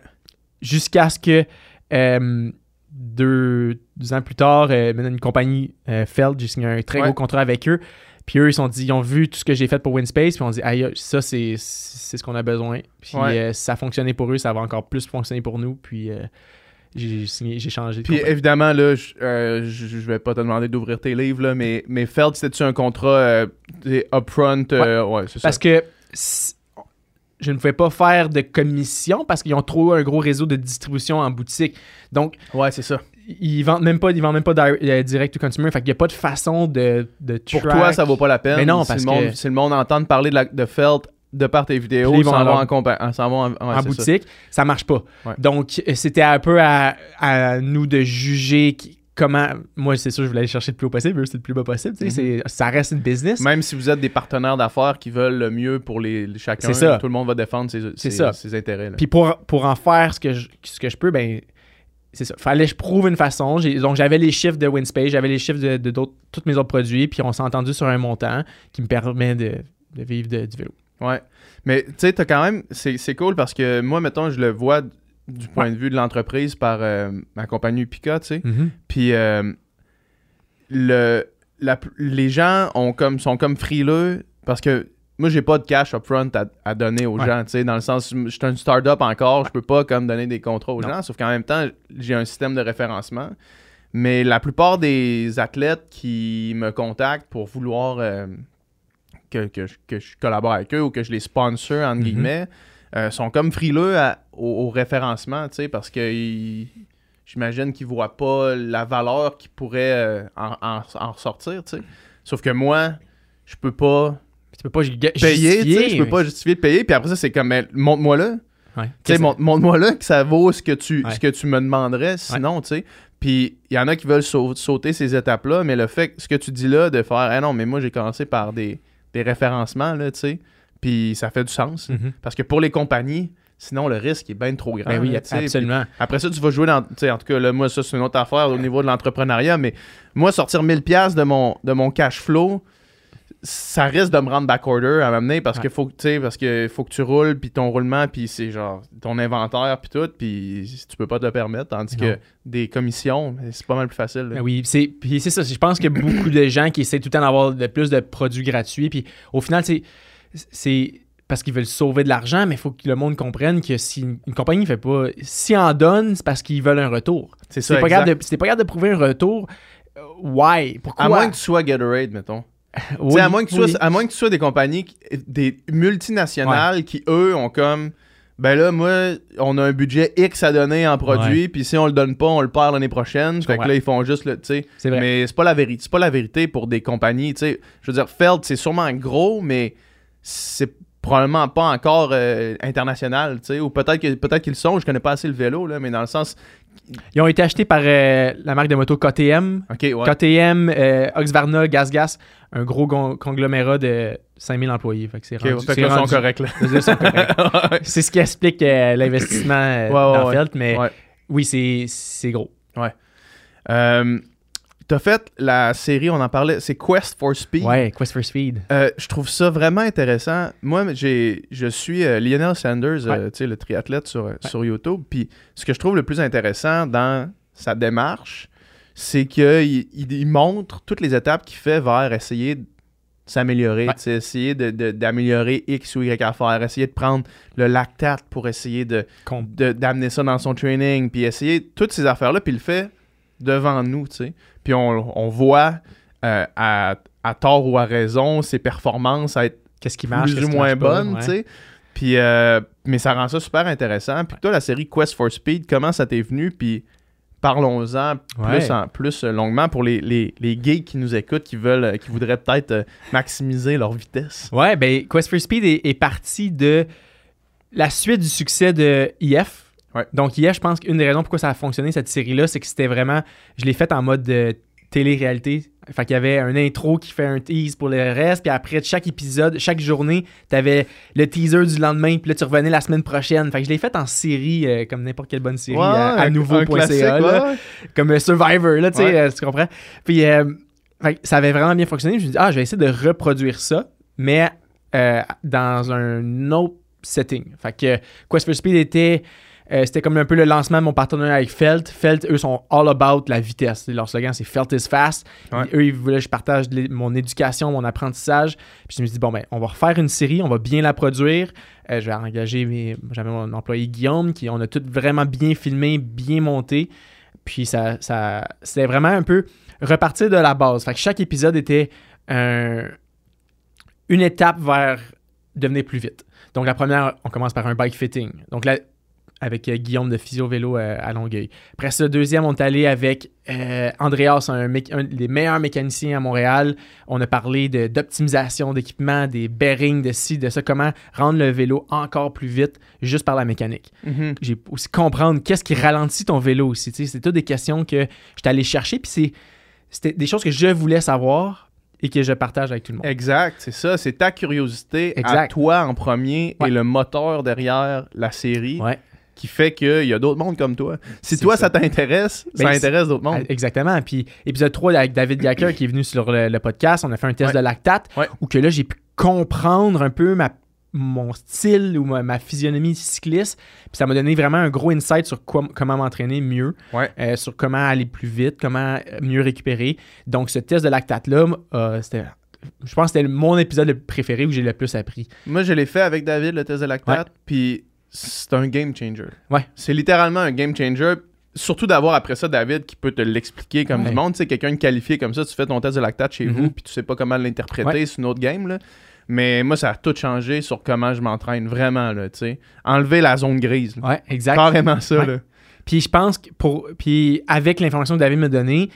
Jusqu'à ce que euh, deux, deux ans plus tard, une compagnie Feld, j'ai signé un très Ouais. gros contrat avec eux. Puis eux, ils sont dit, ils ont vu tout ce que j'ai fait pour Winspace, puis ils ont dit, aïe, ça, c'est, c'est ce qu'on a besoin. Puis Ouais. euh, ça a fonctionné pour eux, ça va encore plus fonctionner pour nous. Puis euh, j'ai signé, j'ai changé de Puis évidemment, là, je euh, je- vais pas te demander d'ouvrir tes livres, là, mais, mais Feld, c'était-tu un contrat euh, upfront? euh, ouais, c'est ça. Parce que je ne pouvais pas faire de commission parce qu'ils ont trop un gros réseau de distribution en boutique. Donc, Ouais, c'est ça. Ils vendent même pas, ils vendent même pas euh, direct to consumer. Fait qu'il n'y a pas de façon de, de Pour toi, ça vaut pas la peine. Mais non, si parce le monde, que- Si le monde entend parler de, la, de Feld de par tes vidéos, ils vont s'en vont alors- en, compa- en- s'en vont en, ouais, en c'est ça. boutique, ça. marche pas. Ouais. Donc, euh, c'était un peu à, à nous de juger qui- comment. Moi, c'est sûr, je voulais aller chercher le plus haut possible, eux, c'est le plus bas possible. c'est- Ça reste une business. Même si vous êtes des partenaires d'affaires qui veulent le mieux pour les, les- chacun, C'est ça. tout le monde va défendre ses, ses- intérêts. là. Puis pour, pour en faire ce que je, ce que je peux, ben c'est ça. Fallait que je prouve une façon. Donc j'avais les chiffres de Winspace, j'avais les chiffres de, tous mes autres produits, puis on s'est entendu sur un montant qui me permet de, de vivre du vélo. Ouais. Mais tu sais, t'as quand même. C'est cool parce que moi, mettons, je le vois du point de vue de l'entreprise par euh, ma compagnie Pika, tu sais. Puis euh, le, la- les gens ont comme, sont comme frileux parce que moi, j'ai pas de cash upfront à, à donner aux Ouais. gens, tu sais, dans le sens, je suis un start-up encore, je peux pas comme donner des contrats aux Non. gens, sauf qu'en même temps, j'ai un système de référencement. Mais la plupart des athlètes qui me contactent pour vouloir euh, que, que je, que je collabore avec eux ou que je les sponsor, entre Mhm. guillemets, euh, sont comme frileux à- au, au référencement, tu sais, parce que ils- j'imagine qu'ils voient pas la valeur qui pourrait euh, en, en- en ressortir, tu sais. Sauf que moi, je peux pas Tu peux pas payer, tu justifier, je peux pas justifier de payer, puis après ça, c'est comme, mais montre-moi là. Ouais. Tu sais, montre-moi là que ça vaut ce que tu, Ouais. ce que tu me demanderais, sinon, tu sais. Puis il y en a qui veulent sau- sauter ces étapes-là, mais le fait que ce que tu dis là, de faire, ah non, mais moi j'ai commencé par des, des référencements, là, tu sais, puis ça fait du sens. Mhm. Parce que pour les compagnies, sinon le risque est bien trop grand. Ben oui, là, tu sais. absolument. Puis après ça, tu vas jouer dans. Tu en tout cas, là, moi, ça, c'est une autre affaire au niveau de l'entrepreneuriat, mais moi, sortir 1000$ de mon, de mon cash flow, ça risque de me rendre backorder à m'amener parce Ouais. que faut que tu sais, parce que faut que tu roules puis ton roulement puis c'est genre ton inventaire puis tout puis tu peux pas te le permettre tandis Non. que des commissions c'est pas mal plus facile. Ben oui, c'est puis c'est ça. Je pense qu'il y a beaucoup de gens qui essaient tout le temps d'avoir le plus de produits gratuits. Puis au final, c'est c'est parce qu'ils veulent sauver de l'argent, mais il faut que le monde comprenne que si une, compagnie fait pas, si en donne, c'est parce qu'ils veulent un retour. c'est Si ça t'es pas, capable de- si pas capable de prouver un retour, euh, why? Pourquoi? à moins que tu sois Gatorade mettons Oui, à, moins que tu oui. sois, à moins que tu sois des compagnies, des multinationales qui, eux, ont comme. Ben là, moi, on a un budget X à donner en produit, puis si on le donne pas, on le perd l'année prochaine. Fait que là, ils font juste le. Tu sais. Mais c'est pas la vérité. C'est pas la vérité pour des compagnies. Tu sais. Je veux dire, Feld, c'est sûrement gros, mais c'est probablement pas encore euh, international. Tu sais. Ou peut-être que peut-être qu'ils le sont. Je connais pas assez le vélo, là, mais dans le sens. Ils ont été achetés par euh, la marque de moto KTM. Ok, ouais. KTM, euh, Oxvarna, GasGas, un gros conglomérat de 5000 employés. Fait que c'est Ok, rendu- fait que c'est rendu- (laughs) sont corrects. (laughs) ce qui explique euh, l'investissement Ouais, ouais, dans ouais. Felt, mais Ouais. oui, c'est, gros. Euh, T'as fait la série, on en parlait, c'est Quest for Speed. Ouais, Quest for Speed. Euh, je trouve ça vraiment intéressant. Moi, j'ai, je suis euh, Lionel Sanders, euh, tu sais, le triathlète sur, sur YouTube. Puis ce que je trouve le plus intéressant dans sa démarche, c'est qu'il il, il montre toutes les étapes qu'il fait vers essayer de s'améliorer, Ouais. essayer de- de- d'améliorer X ou Y affaire, essayer de prendre le lactate pour essayer de, de- d'amener ça dans son training, puis essayer toutes ces affaires-là, puis il le fait devant nous, tu sais. Puis on, on voit euh, à, à tort ou à raison ses performances être Qu'est-ce qui marche, plus qu'est-ce ou moins bonnes, tu sais. Puis, euh, mais ça rend ça super intéressant. Puis toi, la série Quest for Speed, comment ça t'est venu? Puis parlons-en plus, Ouais. en, plus euh, longuement pour les, les, les geeks qui nous écoutent, qui veulent, euh, qui voudraient peut-être maximiser leur vitesse. Ouais, ben Quest for Speed est, est parti de la suite du succès de IF. Ouais. Donc IF, je pense qu'une des raisons pourquoi ça a fonctionné cette série-là, c'est que c'était vraiment, je l'ai faite en mode de télé-réalité. Fait qu'il y avait un intro qui fait un tease pour le reste, puis après chaque épisode, chaque journée, t'avais le teaser du lendemain, puis là tu revenais la semaine prochaine. Fait que je l'ai faite en série, euh, comme n'importe quelle bonne série, à, à nouveau.ca, ouais. comme euh, Survivor, là, tu sais, Ouais. euh, tu comprends? Puis, euh, fait que ça avait vraiment bien fonctionné. Je me suis dit, ah, je vais essayer de reproduire ça, mais euh, dans un autre setting. Fait que Quest for Speed était Euh, C'était comme un peu le lancement de mon partenariat avec Felt. Felt, eux, sont all about la vitesse. Leur slogan, c'est Felt is fast. Ouais. Eux, ils voulaient que je partage mon éducation, mon apprentissage. Puis je me suis dit, bon, ben, on va refaire une série, on va bien la produire. Euh, je vais engager mes... J'avais mon employé Guillaume, qui on a tout vraiment bien filmé, bien monté. Puis ça, ça c'était vraiment un peu repartir de la base. Fait que chaque épisode était un- une étape vers devenir plus vite. Donc la première, on commence par un bike fitting. Donc là, avec euh, Guillaume de Physio Vélo euh, à Longueuil. Après ça, deuxième, on est allé avec euh, Andreas, un, des meilleurs mécaniciens à Montréal. On a parlé d'optimisation d'équipement, des bearings, de ci, de ça, comment rendre le vélo encore plus vite juste par la mécanique Mhm. j'ai aussi comprendre qu'est-ce qui ralentit ton vélo aussi. C'est toutes des questions que j'étais allé chercher, puis c'était des choses que je voulais savoir et que je partage avec tout le monde. Exact, c'est ça. C'est ta curiosité à Exact. toi en premier Ouais. et le moteur derrière la série Ouais, qui fait qu'il y a d'autres mondes comme toi. Si toi, ça. ça, t'intéresse, Ben, ça c'est- intéresse d'autres mondes. exactement. Puis épisode 3 avec David Gacker qui est venu sur le, le podcast, on a fait un test Ouais. de lactate Ouais. où que là, j'ai pu comprendre un peu ma mon style ou ma, ma physionomie cycliste. Puis ça m'a donné vraiment un gros insight sur quoi- comment m'entraîner mieux, Ouais. euh, sur comment aller plus vite, comment euh, mieux récupérer. Donc ce test de lactate-là, euh, c'était... Je pense que c'était mon épisode préféré où j'ai le plus appris. Moi, je l'ai fait avec David, le test de lactate, puis c'est un game changer. Ouais. C'est littéralement un game changer. Surtout d'avoir après ça David qui peut te l'expliquer comme Ouais. du monde. Tu sais, quelqu'un de qualifié comme ça, tu fais ton test de lactate chez Mhm. vous, puis tu sais pas comment l'interpréter, Ouais. c'est une autre game. Là. Mais moi, ça a tout changé sur comment je m'entraîne vraiment. Là, tu sais. Enlever la zone grise. là. Ouais, exact. Carrément ça. Là. Puis je pense que pour. Puis avec l'information que David m'a donnée,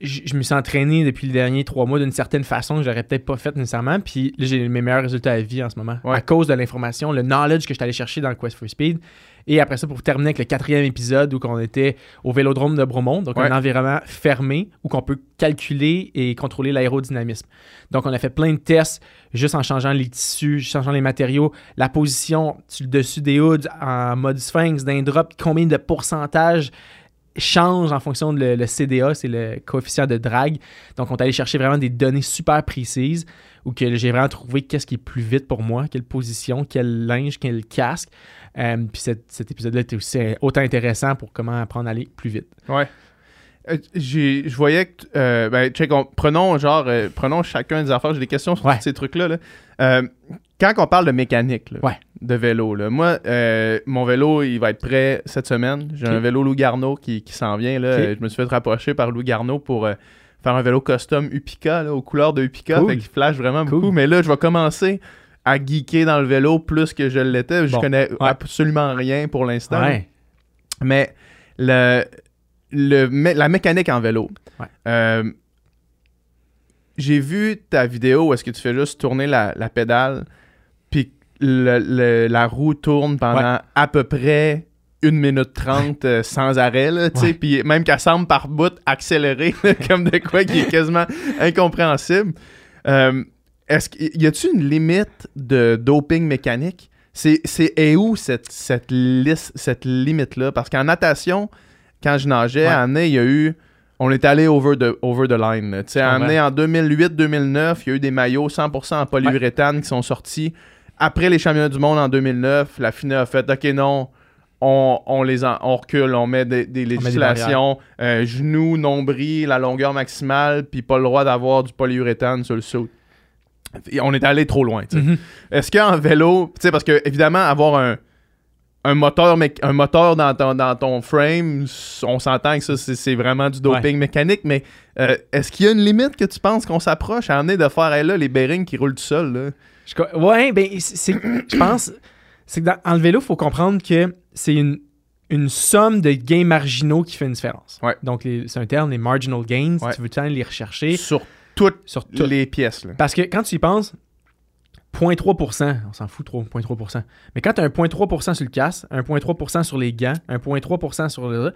je, je me suis entraîné depuis les derniers trois mois d'une certaine façon que j'aurais peut-être pas fait nécessairement. Puis là, j'ai mes meilleurs résultats à vie en ce moment. Ouais. À cause de l'information, le knowledge que je suis allé chercher dans le Quest for Speed. Et après ça, pour terminer avec le quatrième épisode où on était au vélodrome de Bromont, donc Ouais. un environnement fermé où qu'on peut calculer et contrôler l'aérodynamisme. Donc on a fait plein de tests juste en changeant les tissus, changeant les matériaux, la position sur le dessus des hoods en mode sphinx d'un drop, combien de pourcentage change en fonction de le, le CDA, c'est le coefficient de drag. Donc, on est allé chercher vraiment des données super précises où que j'ai vraiment trouvé qu'est-ce qui est plus vite pour moi, quelle position, quel linge, quel casque. Euh, puis cet, cet épisode-là était aussi euh, autant intéressant pour comment apprendre à aller plus vite. Ouais. Euh, je voyais que. euh, ben, check, on- prenons genre. prenons chacun des affaires. J'ai des questions sur Ouais. tous ces trucs-là. là. Quand on parle de mécanique, là, Ouais. de vélo, là, moi, euh, mon vélo, il va être prêt cette semaine. J'ai un vélo Lou Garneau qui, qui s'en vient. Là. Je me suis fait rapprocher par Lou Garneau pour euh, faire un vélo custom Upica, là, aux couleurs de Upica. Cool. Fait qu'il flash vraiment Cool. beaucoup. Mais là, je vais commencer à geeker dans le vélo plus que je l'étais. Je Bon. connais Ouais. absolument rien pour l'instant. Ouais. Mais le, le, mé- la mécanique en vélo. Euh, j'ai vu ta vidéo où est-ce que tu fais juste tourner la, la pédale, le- le- la roue tourne pendant à peu près une minute trente euh, sans arrêt, puis même qu'elle semble par bout accélérer, (laughs) comme de quoi qui est quasiment incompréhensible. Euh, est-ce qu'il y a-tu une limite de doping mécanique? C'est, c'est et où cette, cette, liste, cette limite-là? Parce qu'en natation, quand je nageais, Ouais. à année, il y a eu. On est allé over the, over the line. Tu sais, en 2008-2009, il y a eu des maillots 100% en polyuréthane qui sont sortis. Après les championnats du monde en 2009, la FINA a fait OK, non, on, on les en- on recule, on met des, des des législations, euh, genoux, nombril, la longueur maximale, puis pas le droit d'avoir du polyuréthane sur le saut. On est allé trop loin. Mhm. Est-ce qu'en vélo, tu sais, parce que évidemment, avoir un, un moteur, un moteur dans ton, dans ton frame, on s'entend que ça, c'est vraiment du doping mécanique, mais euh, est-ce qu'il y a une limite que tu penses qu'on s'approche à amener de faire, hey, là, les bearings qui roulent tout seuls, là? Je ouais, ben, c'est- (clears throat) je pense, c'est que dans, en le vélo, il faut comprendre que c'est une, une somme de gains marginaux qui fait une différence. Ouais. Donc, c'est un terme, les marginal gains, Ouais. tu veux aller les rechercher? Sur toutes sur tout. les pièces, là. Parce que quand tu y penses, 0.3%, on s'en fout trop, 0.3%. Mais quand tu as un 0.3% sur le casque, un 0.3% sur les gants, un 0.3% sur le.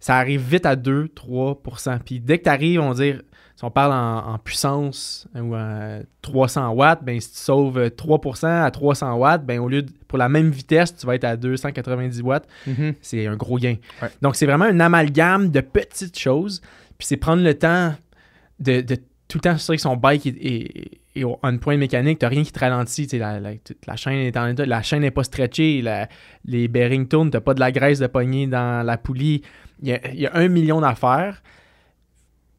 Ça arrive vite à 2-3%. Puis dès que tu arrives, on va dire, si on parle en, en puissance ou à 300 watts, ben si tu sauves 3% à 300 watts, ben au lieu de, pour la même vitesse, tu vas être à 290 watts. Mhm. C'est un gros gain. Ouais. Donc, c'est vraiment un amalgame de petites choses. Puis c'est prendre le temps de, de tout le temps s'assurer que son bike est, est- et au point mécanique, tu n'as rien qui te ralentit. La, la- la chaîne est en état, la chaîne n'est pas stretchée, la- les bearings tournent, tu n'as pas de la graisse de poignée dans la poulie. Il y a, il y a un million d'affaires.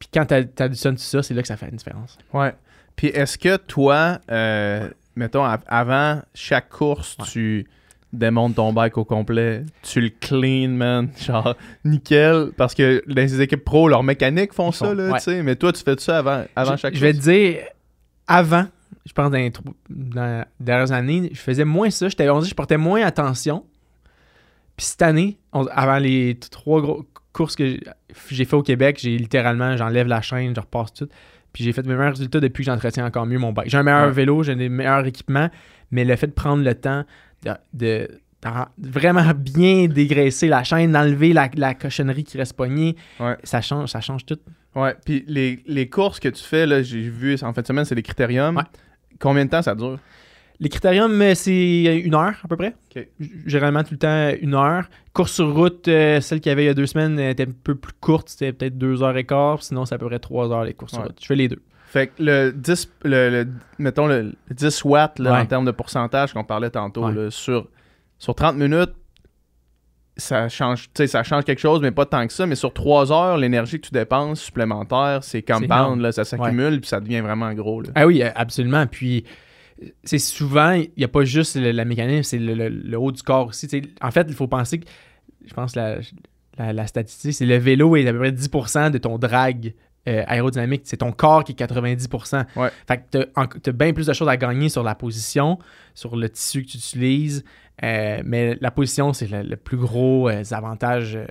Puis quand tu additionnes tout ça, c'est là que ça fait une différence. Ouais. Puis est-ce que toi, euh, mettons, av- avant chaque course, Ouais. tu démontes ton bike au complet, tu le clean, man, (laughs) genre nickel, parce que les équipes pro, leurs mécaniques font Ils ça, font, là, ouais. tu sais, mais toi, tu fais ça avant, avant je, chaque je vais te course. dire, avant, je pense dans les, dans les dernières années, je faisais moins ça. J'étais, je portais moins attention. Puis cette année, on- avant les trois gros courses que j'ai- fait au Québec, j'ai littéralement, j'enlève la chaîne, je repasse tout. Puis j'ai fait mes meilleurs résultats depuis que j'entretiens encore mieux mon bike. J'ai un meilleur Ouais. vélo, j'ai des meilleurs équipements, mais le fait de prendre le temps de, de- de vraiment bien dégraisser la chaîne, d'enlever la, la cochonnerie qui reste poignée, Ouais. ça change, ça change tout. Ouais, puis les, les courses que tu fais, là, j'ai vu en fin de semaine, c'est les critériums. Ouais. Combien de temps ça dure? Les critériums, euh, c'est une heure à peu près. Généralement, tout le temps, une heure. Course sur route, euh, celle qu'il y avait il y a deux semaines euh, était un peu plus courte. C'était peut-être deux heures et quart. Sinon, c'est à peu près trois heures les courses sur Ouais. route. Je fais les deux. Fait que le 10, le, le- mettons le, le 10 watts là, Ouais. en termes de pourcentage qu'on parlait tantôt, Ouais. là, sur, sur 30 minutes, ça change, tu sais, ça change quelque chose, mais pas tant que ça. Mais sur 3 heures, l'énergie que tu dépenses supplémentaire, c'est compound, là, ça s'accumule, puis ça devient vraiment gros. Là. Ah oui, euh, absolument. Puis, euh, c'est souvent, il n'y a pas juste le- la mécanique, c'est le, le- le haut du corps aussi. En fait, il faut penser que, je pense, la, la, la statistique, c'est le vélo est à peu près 10% de ton drag euh, aérodynamique. C'est ton corps qui est 90%. Ouais. Fait que tu as, bien plus de choses à gagner sur la position, sur le tissu que tu utilises. Euh, mais la position, c'est le, le plus gros euh, avantage euh,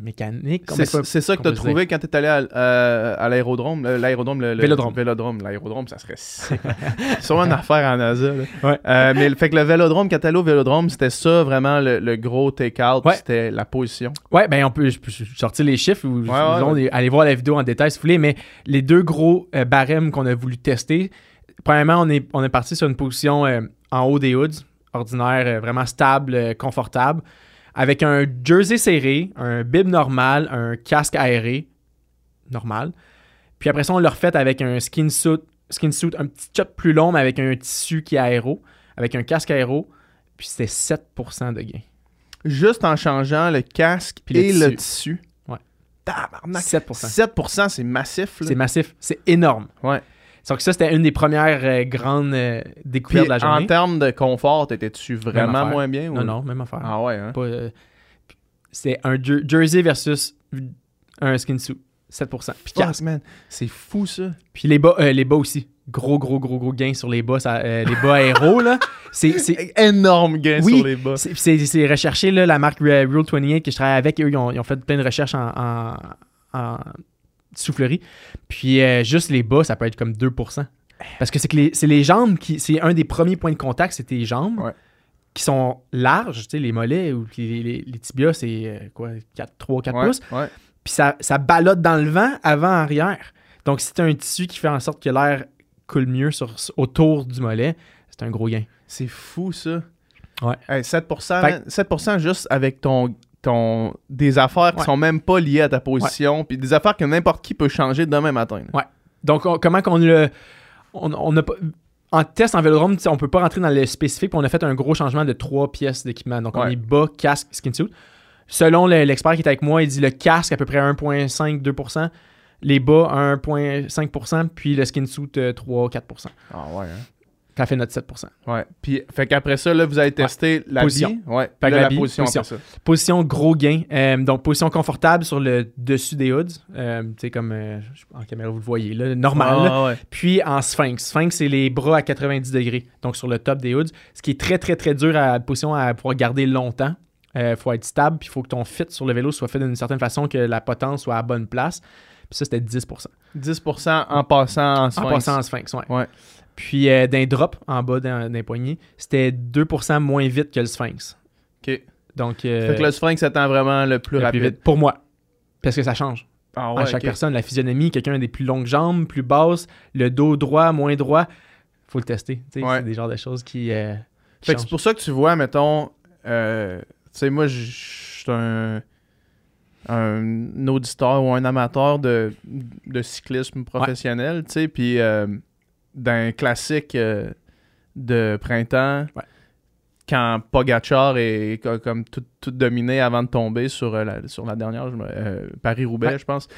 mécanique. C'est ça que tu as trouvé quand tu es allé à, l'aérodrome. L'aérodrome, le, le- Vélodrome. Vélodrome. L'aérodrome, ça serait (laughs) sûrement une affaire en NASA. Ouais. Mais le- fait que le vélodrome, quand t'es allé au vélodrome, c'était ça vraiment le, gros take-out. Ouais. C'était la position. Ouais, ben on peut, je peux sortir les chiffres ou Ouais, aller voir la vidéo en détail si vous voulez, mais les deux gros barèmes qu'on a voulu tester, premièrement, on est, on est parti sur une position en haut des hoods, ordinaire, euh, vraiment stable, euh, confortable, avec un jersey serré, un bib normal, un casque aéré normal. Puis après ça, on l'a refait avec un skin suit, skin suit un petit chop plus long, mais avec un tissu qui est aéro, avec un casque aéro, puis c'était 7% de gain. Juste en changeant le casque Puis le et tissu. le tissu. Ouais. Tabarnak. 7%. 7%, c'est massif. C'est massif. C'est énorme. Ouais. Donc ça, c'était une des premières euh, grandes euh, découvertes de la en journée. termes de confort, t'étais-tu vraiment moins bien? ou- Non, non, même affaire. Ah ouais, hein? Euh, c'est un jer- jersey versus un skin suit. 7%. Puis. C'est fou, ça. Puis les bas, les bas aussi. Gros, gros, gros, gros gain sur les bas. ça, les bas aéros, là. C'est, (laughs) Énorme gain Oui. sur les bas. c'est, recherché, là, la marque Rule 28 que je travaille avec. Eux, ils ont, ils ont fait plein de recherches en, en, en soufflerie. Puis euh, juste les bas, ça peut être comme 2%. Parce que c'est que les, c'est les jambes qui. C'est un des premiers points de contact, c'est tes jambes. Ouais. Qui sont larges, tu sais, les mollets ou les, les- les tibias, c'est euh, quoi, 4, 3, 4 Ouais, pouces. ouais. Puis ça, ça ballotte dans le vent avant-arrière. Donc, si tu un tissu qui fait en sorte que l'air coule mieux sur, autour du mollet, c'est un gros gain. C'est fou, ça. Ouais. Hey, 7%, Fait man, 7% juste avec ton, ton des affaires qui Ouais. sont même pas liées à ta position, puis des affaires que n'importe qui peut changer demain matin. là. Donc, on- comment qu'on le. On, on a pas. En test en vélodrome, on peut pas rentrer dans le spécifique, puis on a fait un gros changement de trois pièces d'équipement. Donc, on Ouais. est bas, casque, skin suit. Selon le- l'expert qui est avec moi, il dit le casque à peu près 1,5-2%, les bas 1,5%, puis le skin suit euh, 3-4%. Ah ouais, hein? Ça fait notre 7%. Ouais. Puis, fait qu'après ça, là, vous avez testé la Position. vie. Ouais. Là, la la bille, position, position. après ça. Position gros gain. Euh, donc, position confortable sur le dessus des hoods. Euh, tu sais, comme euh, en caméra, vous le voyez, là, normal. Ah, ouais. Puis en sphinx. Sphinx, c'est les bras à 90 degrés, donc sur le top des hoods. Ce qui est très, très, très dur à position à pouvoir garder longtemps. Il faut être stable, puis il faut que ton fit sur le vélo soit fait d'une certaine façon que la potence soit à bonne place. Puis ça, c'était 10%. 10% en passant en En sphinx. passant en sphinx, ouais. Ouais. Puis euh, d'un drop en bas d'un d'un poignet, c'était 2% moins vite que le sphinx. OK. Donc, euh, Fait que le sphinx étant vraiment le plus le rapide. plus vite. Pour moi. Parce que ça change. Ah à chaque personne. La physionomie, quelqu'un a des plus longues jambes, plus basses, le dos droit, moins droit. faut le tester. Ouais. C'est des genres de choses qui. euh, qui Fait que c'est pour ça que tu vois, mettons, euh, tu sais, moi, je je suis un, un auditeur ou un amateur de, de cyclisme professionnel, tu sais, puis euh, d'un classique euh, de printemps, Ouais. quand Pogachar est co- comme tout, tout dominé avant de tomber sur, euh, la, sur la dernière, euh, Paris-Roubaix, Ouais. je pense.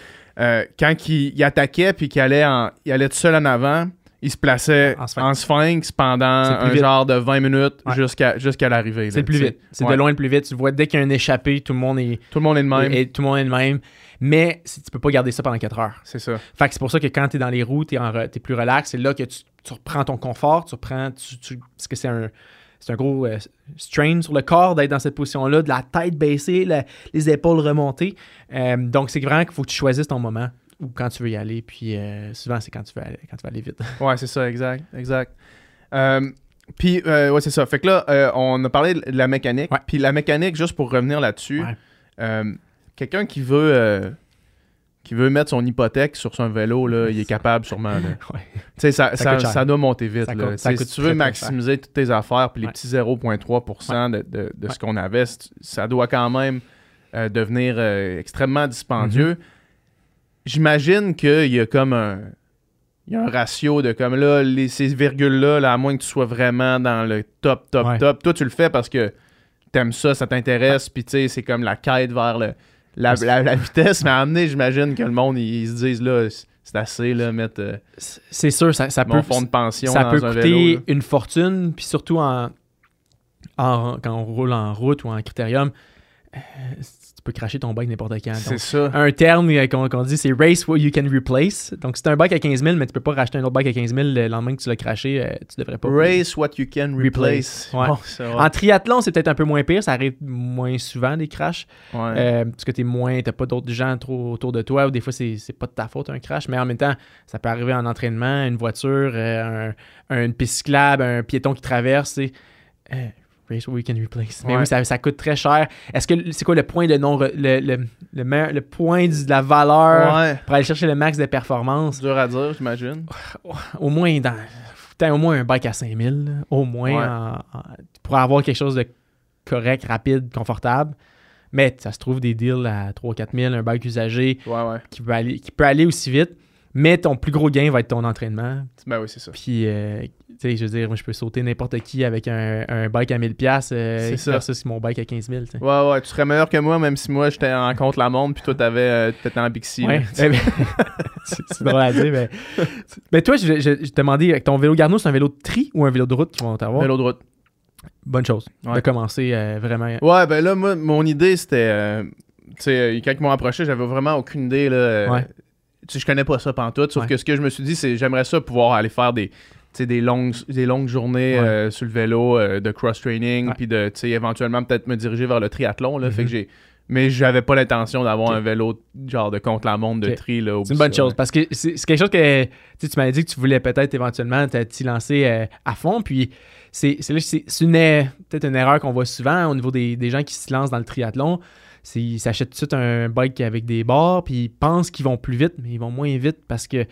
Quand il, il attaquait puis qu'il allait, en- il allait tout seul en avant, il se plaçait En en sphinx. pendant un vite. genre de 20 minutes Ouais. jusqu'à jusqu'à l'arrivée. C'est le plus vite. C'est Ouais. de loin le plus vite. Tu vois dès qu'il y a un échappé, tout le monde est, Tout le monde est le même. et tout le monde est le même. Mais si- tu peux pas garder ça pendant 4 heures. C'est ça. Fait que c'est pour ça que quand tu es dans les roues, tu es, plus relax. C'est là que tu, tu reprends ton confort, tu reprends. Tu, tu- parce que c'est un, c'est un gros euh, strain sur le corps d'être dans cette position-là, de la tête baissée, la- les épaules remontées. Euh, donc, c'est vraiment qu'il faut que tu choisisses ton moment ou quand tu veux y aller. Puis euh, souvent, c'est quand tu veux aller, quand tu aller vite. (laughs) Ouais, c'est ça, exact, exact. Euh, puis, ouais, c'est ça. Fait que là, on a parlé de la mécanique. Puis la mécanique, juste pour revenir là-dessus, Ouais. Quelqu'un qui veut euh, qui veut mettre son hypothèque sur son vélo, là, il est capable sûrement. là. (laughs) Ouais. Tu sais, ça, Ça ça, doit monter vite. Là. si tu veux maximiser toutes tes affaires, puis les Ouais. petits 0,3% de, de- de ce qu'on avait, ça doit quand même euh, devenir euh, extrêmement dispendieux. Mm-hmm. J'imagine qu'il y a comme un. Il y a un ratio de comme là, les, ces virgules-là, là, à moins que tu sois vraiment dans le top, top, Ouais. top. Toi, tu le fais parce que t'aimes ça, ça t'intéresse, puis tu sais, c'est comme la quête vers le, la, la- la vitesse. Mais à amener, j'imagine que le monde, ils, ils se disent là, c'est assez, là, mettre euh, C'est sûr, ça, ça mon peut. fonds de pension ça dans peut un coûter vélo. une fortune, puis surtout en, en- quand on roule en route ou en critérium, euh, tu peux cracher ton bike n'importe quand. C'est ça. un terme euh, qu'on dit, c'est race what you can replace. Donc, si tu un bike à 15 000, mais tu peux pas racheter un autre bike à 15 000 le lendemain que tu l'as craché, euh, tu devrais pas. Race what you can replace. Ouais. En triathlon, c'est peut-être un peu moins pire, ça arrive moins souvent des crashs. Ouais. Euh, parce que t'es moins, t'as pas d'autres gens trop autour de toi, ou des fois c'est, pas de ta faute un crash, mais en même temps, ça peut arriver en entraînement, une voiture, euh, un, un- une piste cyclable, un piéton qui traverse, race what we can replace. Mais Ouais. oui, ça, ça coûte très cher. Est-ce que c'est quoi le point de non, le, le, le, meilleur- le point de la valeur ouais. pour aller chercher le max de performance? Dur à dire, j'imagine. Au moins dans, au moins un bike à 5000, là. au moins Ouais. en- en- pour avoir quelque chose de correct, rapide, confortable. Mais ça se trouve des deals à 3-4 000, un bike usagé qui peut, aller, qui peut aller aussi vite. Mais ton plus gros gain va être ton entraînement. Ben oui, c'est ça. Puis, euh, tu sais, je veux dire, moi, je peux sauter n'importe qui avec un, un bike à 1000$ piastres, euh, ça. versus mon bike à 15 000. tu sais. Ouais, ouais, tu serais meilleur que moi, même si moi j'étais en contre la montre, puis toi t'avais, euh, t'étais en Bixi. Ouais. Eh ben, (laughs) c'est drôle à dire, mais. Mais (laughs) toi, je, je, je te demandais, ton vélo Garneau, c'est un vélo de tri ou un vélo de route qu'ils vont t'avoir? Vélo de route. Bonne chose. Ouais. De commencer euh, vraiment. Ouais, ben là, moi, mon idée c'était. euh, tu sais, euh, quand ils m'ont approché, j'avais vraiment aucune idée. Là, Ouais. Je connais pas ça pantoute, sauf Ouais. que ce que je me suis dit, c'est j'aimerais ça pouvoir aller faire des. des longues, des longues journées Ouais. euh, sur le vélo, euh, de cross-training, puis de, éventuellement peut-être me diriger vers le triathlon, là, fait Mhm. que j'ai... Mais j'avais pas l'intention d'avoir un vélo genre de contre-la-montre de Ok. tri, là, C'est une bonne chose parce que c'est quelque chose que tu m'avais dit que tu voulais peut-être éventuellement te- t'y lancer euh, à fond. Puis c'est er- peut-être une erreur qu'on voit souvent au niveau des, des gens qui se lancent dans le triathlon. Ils s'achètent tout de suite un bike avec des barres, puis ils pensent qu'ils vont plus vite, mais ils vont moins vite parce que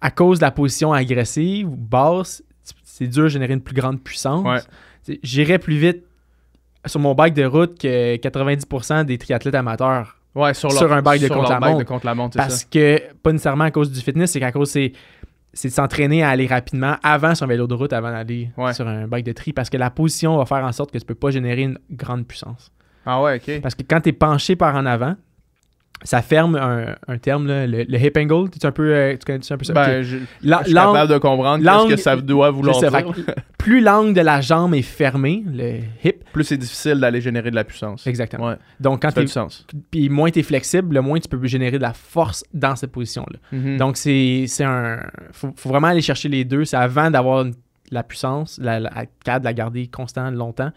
à cause de la position agressive ou basse, c'est dur de générer une plus grande puissance. Ouais. J'irais plus vite sur mon bike de route que 90% des triathlètes amateurs Ouais, sur, sur un bike de contre-la-montre. parce ça. que, pas nécessairement à cause du fitness, c'est qu'à cause c'est c'est de s'entraîner à aller rapidement avant sur un vélo de route, avant d'aller Ouais. sur un bike de tri, parce que la position va faire en sorte que tu peux pas générer une grande puissance. Ah ouais, ok. Parce que quand tu es penché par en avant, ça ferme un, un terme, là, le, le hip angle. Tu un peu, euh, tu connais un peu ça? Ben, Ok. je, La- je suis l'angle- capable de comprendre qu'est-ce que ça doit vouloir dire. fait plus l'angle de la jambe est fermé, le hip, Plus c'est difficile d'aller générer de la puissance. exactement. Ouais, Donc, quand du sens. puis moins tu es flexible, le moins tu peux générer de la force dans cette position-là. Mhm. Donc, c'est un. Faut, faut vraiment aller chercher les deux. C'est avant d'avoir la puissance, la, la, de la garder constante longtemps.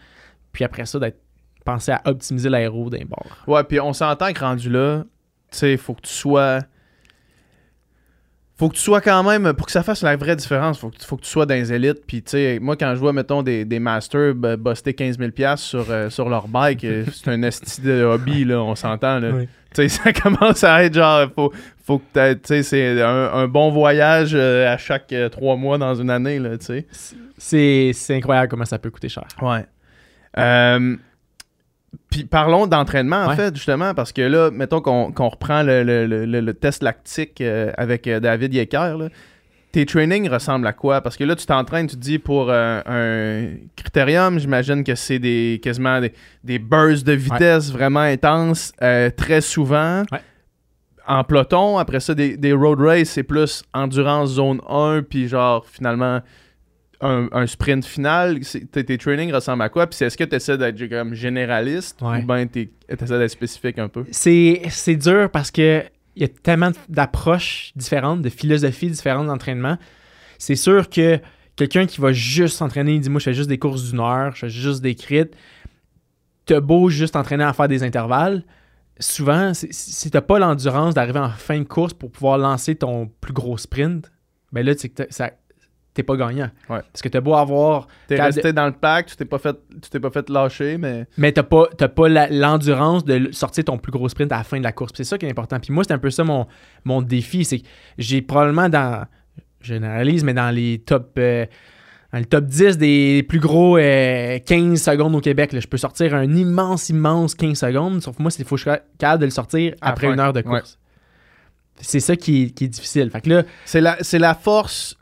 Puis après ça, d'être penser à optimiser l'aéro d'un bord. Ouais, puis on s'entend que rendu là, tu sais, faut que tu sois. Faut que tu sois quand même, pour que ça fasse la vraie différence, faut que, tu- faut que tu sois dans les élites. Puis, tu sais, moi, quand je vois, mettons, des, des masters b- buster 15 000$ sur, euh, sur leur bike, euh, c'est un esti de hobby, là, on s'entend, là. Oui. Tu sais, ça (laughs) commence à être genre, faut, faut que t'aies- tu sais, c'est un, un bon voyage euh, à chaque euh, trois mois dans une année, là, tu sais. C'est c'est incroyable comment ça peut coûter cher. Ouais. Euh, puis parlons d'entraînement, en Ouais. fait, justement, parce que là, mettons qu'on reprend le, le- le- test lactique euh, avec euh, David Yecker. là. tes trainings ressemblent à quoi? Parce que là, tu t'entraînes, tu te dis pour euh, un critérium, j'imagine que c'est des quasiment des, des bursts de vitesse vraiment intenses, très souvent. Ouais. En peloton, après ça, des, des road races, c'est plus endurance zone 1, puis genre finalement un, un sprint final. Tes, trainings ressemblent à quoi? Puis c'est- est-ce que tu essaies d'être comme généraliste Ouais. ou bien tu essaies d'être spécifique un peu? C'est dur parce que il y a tellement d'approches différentes, de philosophies différentes d'entraînement. C'est sûr que quelqu'un qui va juste s'entraîner, il dit Moi, je fais juste des courses d'une heure, je fais juste des crits. T'as beau juste t'entraîner à faire des intervalles. Souvent, si t'as pas l'endurance d'arriver en fin de course pour pouvoir lancer ton plus gros sprint, ben là, tu sais que ça- t'es pas gagnant. Ouais. Parce que t'as beau avoir T'es resté dans le pack, tu t'es pas fait, tu t'es pas fait lâcher, mais. Mais t'as pas, t'as pas l'endurance de sortir ton plus gros sprint à la fin de la course. C'est ça qui est important. Puis moi, c'est un peu ça mon, mon défi. C'est que j'ai probablement dans. Je généralise, mais dans les top. euh, dans le top 10 des plus gros euh, 15 secondes au Québec, là, je peux sortir un immense, immense 15 secondes. Sauf que moi, il faut que je sois capable de le sortir après une heure de course. C'est ça qui est, qui est difficile. Fait que là, C'est la, c'est la force,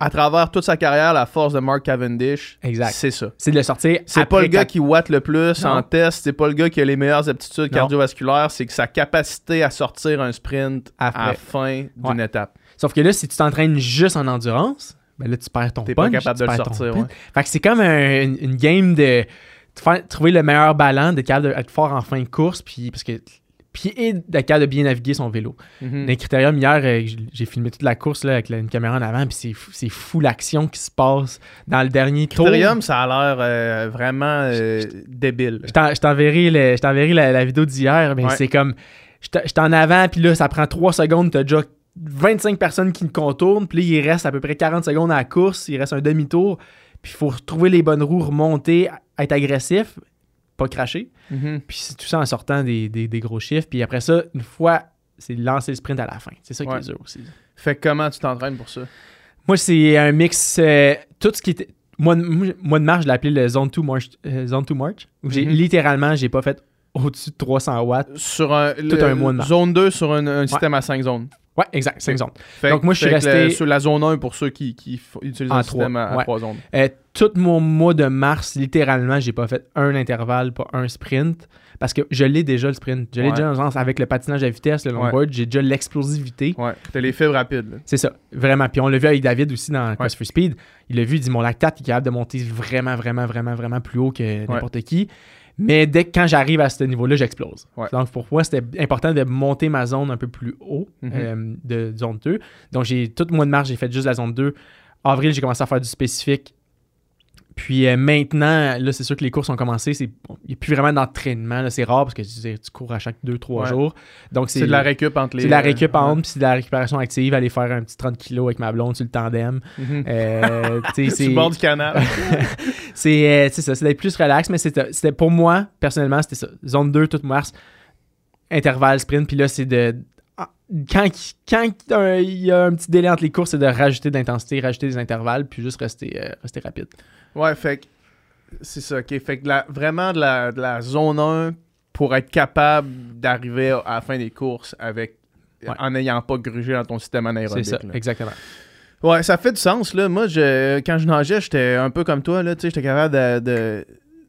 à travers toute sa carrière, la force de Mark Cavendish. Exact. C'est ça. c'est de le sortir. C'est pas le gars qui watt le plus Non. en test, c'est pas le gars qui a les meilleures aptitudes cardiovasculaires, c'est que sa capacité à sortir un sprint à la fin d'une Ouais. étape. Sauf que là, si tu t'entraînes juste en endurance, ben là, tu perds ton T'es pas punch, capable de le sortir. ouais. Fait que c'est comme un- une, une game de, de faire- trouver le meilleur ballon, d'être capable d'être fort en fin de course, puis parce que puis et d'être capable de bien naviguer son vélo. Mhm. Les critériums, hier, euh, j'ai filmé toute la course là, avec une caméra en avant, puis c'est fou, l'action qui se passe dans le dernier tour. Critérium, ça a l'air euh, vraiment euh, débile. Je t'en- je t'enverrai le- je t'enverrai la, la vidéo d'hier, mais Ouais. c'est comme. Je t'en- je suis en avant, puis là, ça prend 3 secondes, t'as déjà 25 personnes qui me contournent, puis là, il reste à peu près 40 secondes à la course, il reste un demi-tour, puis il faut retrouver les bonnes roues, remonter, être agressif, pas cracher, Mhm. puis c'est tout ça en sortant des, des- des gros chiffres, puis après ça, une fois, c'est lancer le sprint à la fin. C'est ça qui Ouais. est dur aussi. Fait que comment tu t'entraînes pour ça? Moi, c'est un mix. euh, tout ce qui était. Moi- mois de mars, je l'ai appelé le Zone 2 March. euh, Zone 2 March où j'ai Mhm. littéralement, j'ai pas fait au-dessus de 300 watts. Sur un, Tout le- un mois de mars. Zone 2 sur un, un système à 5 zones. Ouais, exact, 5 zones. Fait Donc, moi, je suis resté- sur la zone 1 pour ceux qui, qui utilisent En un trois, système à, ouais. 3 zones. Euh, tout mon mois de mars, littéralement, j'ai pas fait un intervalle, pas un sprint. Parce que je l'ai déjà le sprint. Je l'ai Ouais. déjà dans le sens avec le patinage à vitesse, le longboard, j'ai déjà l'explosivité. Ouais. T'as les fibres rapides. C'est ça, vraiment. Puis on l'a vu avec David aussi dans. Quest for Speed. Il l'a vu, il dit mon lactate est capable de monter vraiment, vraiment, vraiment, vraiment plus haut que n'importe qui. Mais dès que quand j'arrive à ce niveau-là, j'explose. Ouais. Donc pour moi, c'était important de monter ma zone un peu plus haut Mhm. euh, de zone 2. Donc j'ai tout le mois de mars, j'ai fait juste la zone 2. Avril, j'ai commencé à faire du spécifique. Puis euh, maintenant, là, c'est sûr que les courses ont commencé. Il n'y a plus vraiment d'entraînement. C'est rare parce que tu, cours à chaque 2-3 Ouais. jours. Donc C'est de la récup entre les. c'est de la récup euh, en honte, puis c'est de la récupération active, aller faire un petit 30 kilos avec ma blonde sur le tandem. Euh, (laughs) le c'est bord du canal. (laughs) c'est euh, c'est ça, c'est d'être plus relax, mais c'était pour moi, personnellement, c'était ça. Zone 2, toute mars, intervalle, sprint, puis là, c'est de. ah, Quand, quand euh, il y a un petit délai entre les courses, c'est de rajouter de l'intensité, rajouter des intervalles, puis juste rester, euh, rester rapide. Ouais, fait que c'est ça, ok. Fait que la- vraiment de la, de la zone 1 pour être capable d'arriver à la fin des courses avec Ouais. en n'ayant pas grugé dans ton système C'est anaérobique. ça, là. exactement. Ouais, ça fait du sens, là. Moi, je, quand je nageais, j'étais un peu comme toi, là. Tu sais, j'étais capable de, de,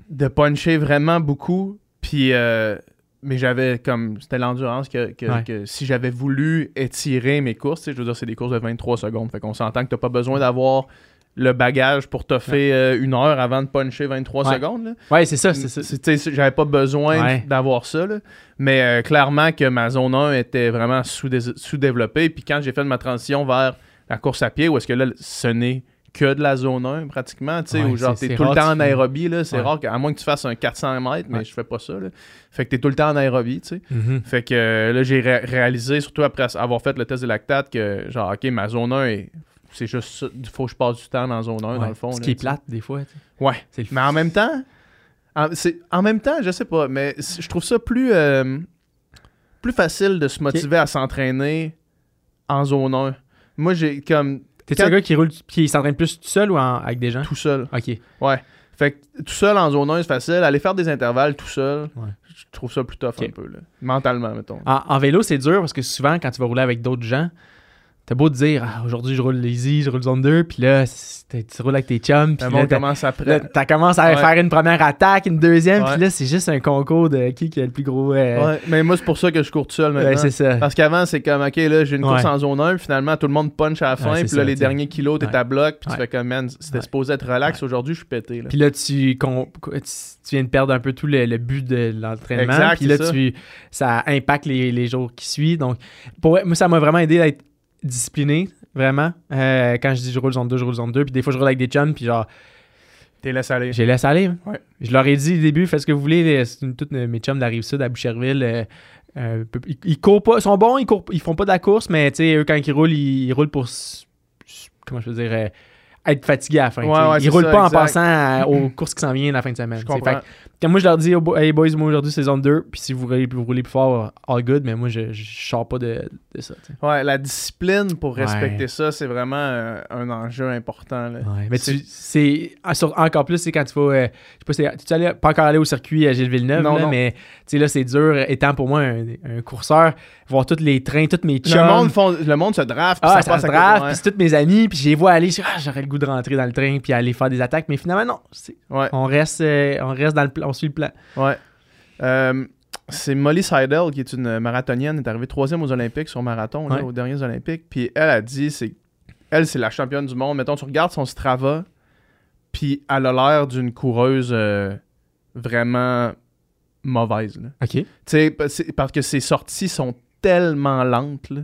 de puncher vraiment beaucoup. Puis, euh, mais j'avais comme. C'était l'endurance que, que, Ouais. que si j'avais voulu étirer mes courses, tu sais, je veux dire, c'est des courses de 23 secondes. Fait qu'on s'entend que t'as pas besoin d'avoir le bagage pour te faire une heure avant de puncher 23 Ouais. secondes, là. Ouais, c'est ça, c'est ça. J'avais pas besoin Ouais. d'avoir ça, là. mais euh, clairement que ma zone 1 était vraiment sous-dé- sous-développée. Puis quand j'ai fait ma transition vers la course à pied, où est-ce que là, ce n'est que de la zone 1 pratiquement, tu sais, Ouais, où genre t'es tout le temps en aérobie, là, c'est Ouais. rare, qu'à moins que tu fasses un 400 mètres, mais Ouais. je fais pas ça, là. Fait que t'es tout le temps en aérobie, tu sais. Mhm. Fait que euh, là, j'ai ré- réalisé, surtout après avoir fait le test de lactate, que genre, ok, ma zone 1 est. C'est juste ça. Il faut que je passe du temps dans zone 1, dans Ouais. le fond. Ce là, qui est plate, des fois. Ouais. Le Mais en même temps, en, en même temps, je sais pas, mais je trouve ça plus, euh, plus facile de se motiver à s'entraîner en zone 1. Moi, j'ai comme T'es-tu un gars qui roule, qui s'entraîne plus tout seul ou en- avec des gens? tout seul. Ok. Ouais. Fait que tout seul en zone 1, c'est facile. Aller faire des intervalles tout seul, Ouais. je trouve ça plus tough un peu, là. Mentalement, mettons. En, en vélo, c'est dur parce que souvent, quand tu vas rouler avec d'autres gens, t'as beau te dire, ah, aujourd'hui, je roule lazy, je roule zone 2, puis là, tu roules avec tes chums, puis là, commence à là, t'as commencé à Ouais. faire une première attaque, une deuxième, puis là, c'est juste un concours de qui qui a le plus gros. euh, Ouais, mais moi, c'est pour ça que je cours tout seul ouais, maintenant. c'est ça. Parce qu'avant, c'est comme, OK, là, j'ai une course en zone 1, puis finalement, tout le monde punch à la fin, puis là, les derniers kilos, t'es à bloc, puis tu fais comme, man, c'était supposé être relax. Aujourd'hui, je suis pété. Puis là, tu, tu, viens de perdre un peu tout le, le but de l'entraînement. Puis là, ça. tu, ça impacte les, les jours qui suivent. Donc, pour, moi, ça m'a vraiment aidé à être discipliné, vraiment. Euh, quand je dis je roule zone 2, je roule zone 2. Puis des fois, je roule avec des chums, puis genre, T'es laissé aller. je les laisse aller. Ouais. Je leur ai dit au début, faites ce que vous voulez. une- Toutes mes chums de la Rive-Sud, à Boucherville, euh, euh, ils, ils courent pas, ils sont bons, ils, courent, ils font pas de la course, mais tu sais, eux, quand ils roulent, ils, ils roulent pour. Comment je veux dire euh, être fatigué à la fin. Ouais, ouais, ils roulent ça, pas en passant à- aux courses qui s'en viennent la fin de semaine. Fait quand moi je leur dis, oh, hey boys, moi aujourd'hui c'est zone 2, puis si vous roulez, vous roulez plus fort, all good, mais moi je, je sors pas de, de ça. Ouais, la discipline pour Ouais. respecter ça, c'est vraiment euh, un enjeu important. Là. Mais C'est- tu, c'est ah, encore plus, c'est quand tu vas, euh, je sais pas, tu allé, pas encore allé au circuit à Gilles Villeneuve, Non, là, non. mais tu sais là c'est dur, étant pour moi un, un courseur, voir tous les trains, tous mes chums. Le monde, font- le monde se draft, puis Ah, ça, ça passe se draft, puis c'est tous mes amis, puis je les vois aller, ah, j'aurais le goût de rentrer dans le train puis aller faire des attaques, mais finalement non, ouais. Ouais, on reste, euh, on reste dans le plan, on suit le plan. ouais. Euh, c'est Molly Seidel, qui est une marathonienne, est arrivée troisième aux Olympiques sur marathon, là, Ouais. aux derniers Olympiques. Puis elle a dit, c'est elle, c'est la championne du monde. Mettons, tu regardes son Strava, puis elle a l'air d'une coureuse euh, vraiment mauvaise. là. Ok. Tu sais, parce que ses sorties sont tellement lentes. là.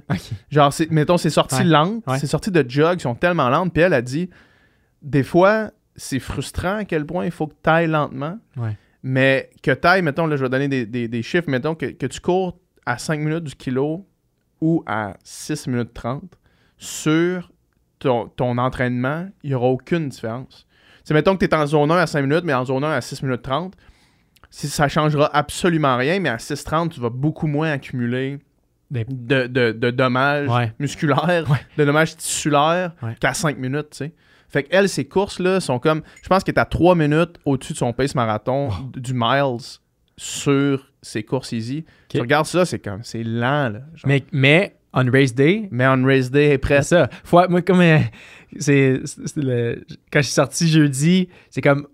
Genre, mettons, ses sorties Ouais. lentes, Ouais. ses sorties de jog sont tellement lentes. Puis elle a dit, des fois, c'est frustrant à quel point il faut que tu ailles lentement. Ouais. Mais que tu ailles, mettons, là, je vais donner des, des- des chiffres, mettons, que, que tu cours à 5 minutes du kilo ou à 6 minutes 30, sur ton, ton entraînement, il n'y aura aucune différence. C'est mettons que tu es en zone 1 à 5 minutes, mais en zone 1 à 6 minutes 30, si ça changera absolument rien, mais à 6.30, tu vas beaucoup moins accumuler de, de- de dommages Ouais. musculaires, Ouais. de dommages tissulaires Ouais. qu'à 5 minutes, tu sais. Fait qu'elle, ces courses-là sont comme. Je pense qu'elle est à 3 minutes au-dessus de son pace marathon du miles sur ses courses easy. Tu regardes ça, c'est comme. C'est lent, là. Genre. Mais, mais on race day, Mais on race day est C'est prêt. ça. Faut, moi, comme. euh, c'est, le- quand je suis sorti jeudi, c'est comme.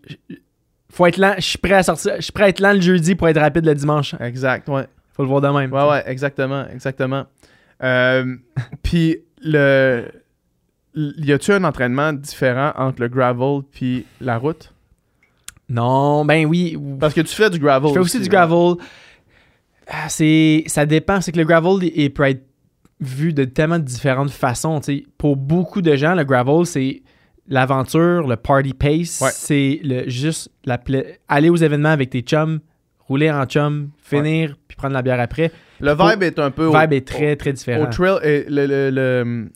Faut être lent. Je suis prêt à sortir. Je suis prêt à être lent le jeudi pour être rapide le dimanche. Exact, ouais. Faut le voir de même. Ouais, ouais, exactement, exactement. Euh, (laughs) Puis, le. Y a-tu un entraînement différent entre le gravel puis la route? Non, ben oui. Parce que tu fais du gravel. Je fais aussi du là. gravel. Ah, c'est, ça dépend. C'est que le gravel, il, il peut être vu de tellement différentes façons. tu sais. Pour beaucoup de gens, le gravel, c'est l'aventure, le party pace. Ouais. C'est le, juste la pla- aller aux événements avec tes chums, rouler en chum, finir, puis prendre la bière après. Le Pour- vibe est un peu. Le au- vibe est très, très Au différent. trail, et le, le, le,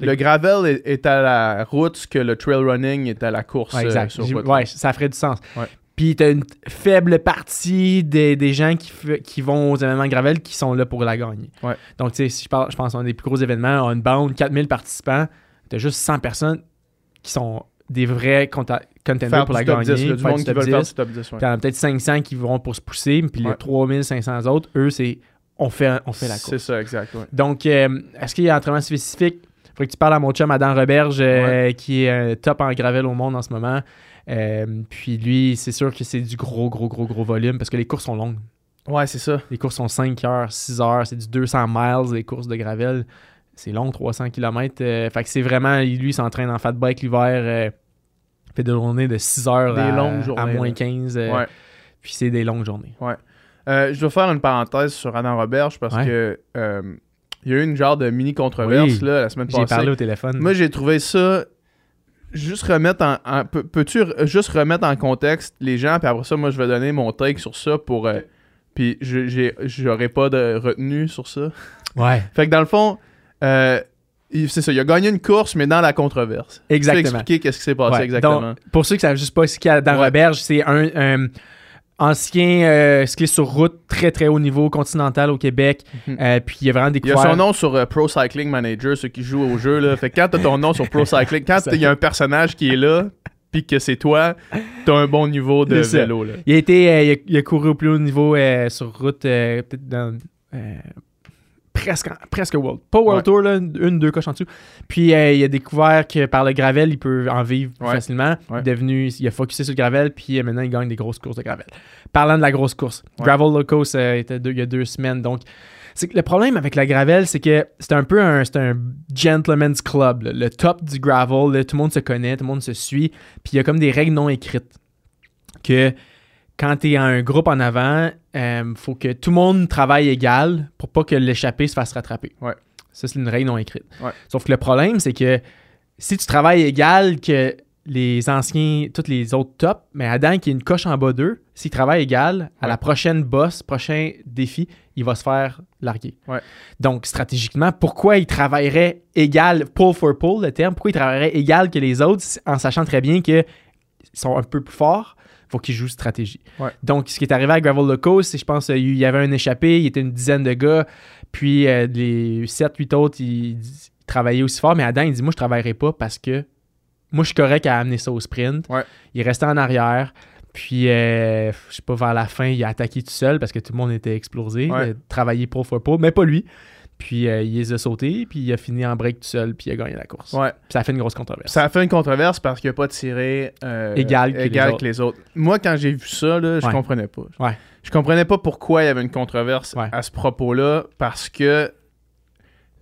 le gravel est, est à la route que le trail running est à la course. Ouais, euh, exact. sur ouais, ça ferait du sens. Ouais. Puis t'as une faible partie des, des gens qui, qui vont aux événements gravel qui sont là pour la gagner. Ouais. Donc, tu sais, si je, parle, je pense à un des plus gros événements, on bound 4000 participants, t'as juste 100 personnes qui sont des vrais contenders Faire pour la top gagner. 10, là, du monde du qui veulent faire 10. du top 10. ouais. Puis il y en a peut-être 500 qui vont pour se pousser, puis les Ouais. 3500 autres, eux, c'est on fait, on fait la C'est course. ça, exact. Donc, euh, est-ce qu'il y a un entraînement spécifique? Il faudrait que tu parles à mon chum Adam Roberge, euh, qui est euh, top en gravel au monde en ce moment. Euh, puis lui, c'est sûr que c'est du gros, gros, gros, gros volume parce que les courses sont longues. Ouais, c'est ça. Les courses sont 5 heures, 6 heures, c'est du 200 miles, les courses de gravel. C'est long, 300 km. fait que c'est vraiment, lui, il s'entraîne en fat bike l'hiver. euh, fait des journées de 6 heures Des à, longues à journées, moins là. 15. euh, Ouais. Puis c'est des longues journées. Euh, je dois faire une parenthèse sur Adam Roberge parce Ouais. que euh, il y a eu une genre de mini controverse Oui. là, la semaine J'ai passée. parlé au téléphone. Moi, j'ai trouvé ça. Juste remettre en. en- peux- Peux-tu re- juste remettre en contexte les gens, puis après ça, moi, je vais donner mon take sur ça pour. euh, puis je- j'ai- j'aurai pas de retenue sur ça. ouais, Fait que dans le fond, euh, c'est ça, il a gagné une course, mais dans la controverse. Tu peux exactement. expliquer qu'est-ce qui s'est passé Ouais, exactement. donc, pour ceux qui savent juste pas ce qu'il y a dans Ouais. Roberge, c'est un, un ancien euh, cycliste sur route très très haut niveau continental au Québec. Mhm. Euh, puis il a vraiment il a découvert. son nom sur euh, Pro Cycling Manager, ceux qui jouent au jeu. Là. Fait que quand t'as ton nom sur Pro Cycling, quand (laughs) il y a un personnage qui est là, puis que c'est toi, t'as un bon niveau de vélo. Là. Il a été, euh, il, a, il a couru au plus haut niveau sur route, peut-être dans presque, presque World. Pas World Ouais. Tour, là, une, deux coches en dessous. Puis euh, il a découvert que par le gravel, il peut en vivre plus Ouais. facilement. Ouais. Il, est devenu, il a focusé sur le gravel, puis euh, maintenant il gagne des grosses courses de gravel. Parlant de la grosse course. Gravel Locos euh, était deux- il y a deux semaines. Donc, le problème avec la gravel, c'est que c'est un peu un, un gentleman's club. là. Le top du gravel, là, tout le monde se connaît, tout le monde se suit. Puis il y a comme des règles non écrites. Que quand tu es un groupe en avant, il faut que tout le monde travaille égal pour pas que l'échappée se fasse rattraper. Ouais. Ça, c'est une règle non écrite. Ouais. Sauf que le problème, c'est que si tu travailles égal que les anciens, tous les autres tops, mais Adam qui est une coche en bas d'eux, s'il travaille égal, à Ouais. la prochaine boss, prochain défi, il va se faire larguer. Ouais. Donc, stratégiquement, pourquoi il travaillerait égal, pull for pull, le terme, pourquoi il travaillerait égal que les autres en sachant très bien qu'ils sont un peu plus forts, faut qu'ils jouent stratégie. Ouais. Donc, ce qui est arrivé à Gravel Loco, c'est, je pense, il y avait un échappé, il était une dizaine de gars, puis euh, les 7-8 autres, ils, ils travaillaient aussi fort, mais Adam, il dit, moi, je travaillerai pas parce que moi, je suis correct à amener ça au sprint. Ouais. Il restait en arrière. Puis, euh, je sais pas, vers la fin, il a attaqué tout seul parce que tout le monde était explosé. Ouais. Il a travaillé pour for pull, mais pas lui. Puis, euh, il les a sautés, puis il a fini en break tout seul, puis il a gagné la course. Ouais. Puis ça a fait une grosse controverse. Ça a fait une controverse parce qu'il n'a pas tiré euh, Égal que les égal autres. que les autres. Moi, quand j'ai vu ça, là, je Ouais. comprenais pas. Ouais. Je comprenais pas pourquoi il y avait une controverse à ce propos-là parce que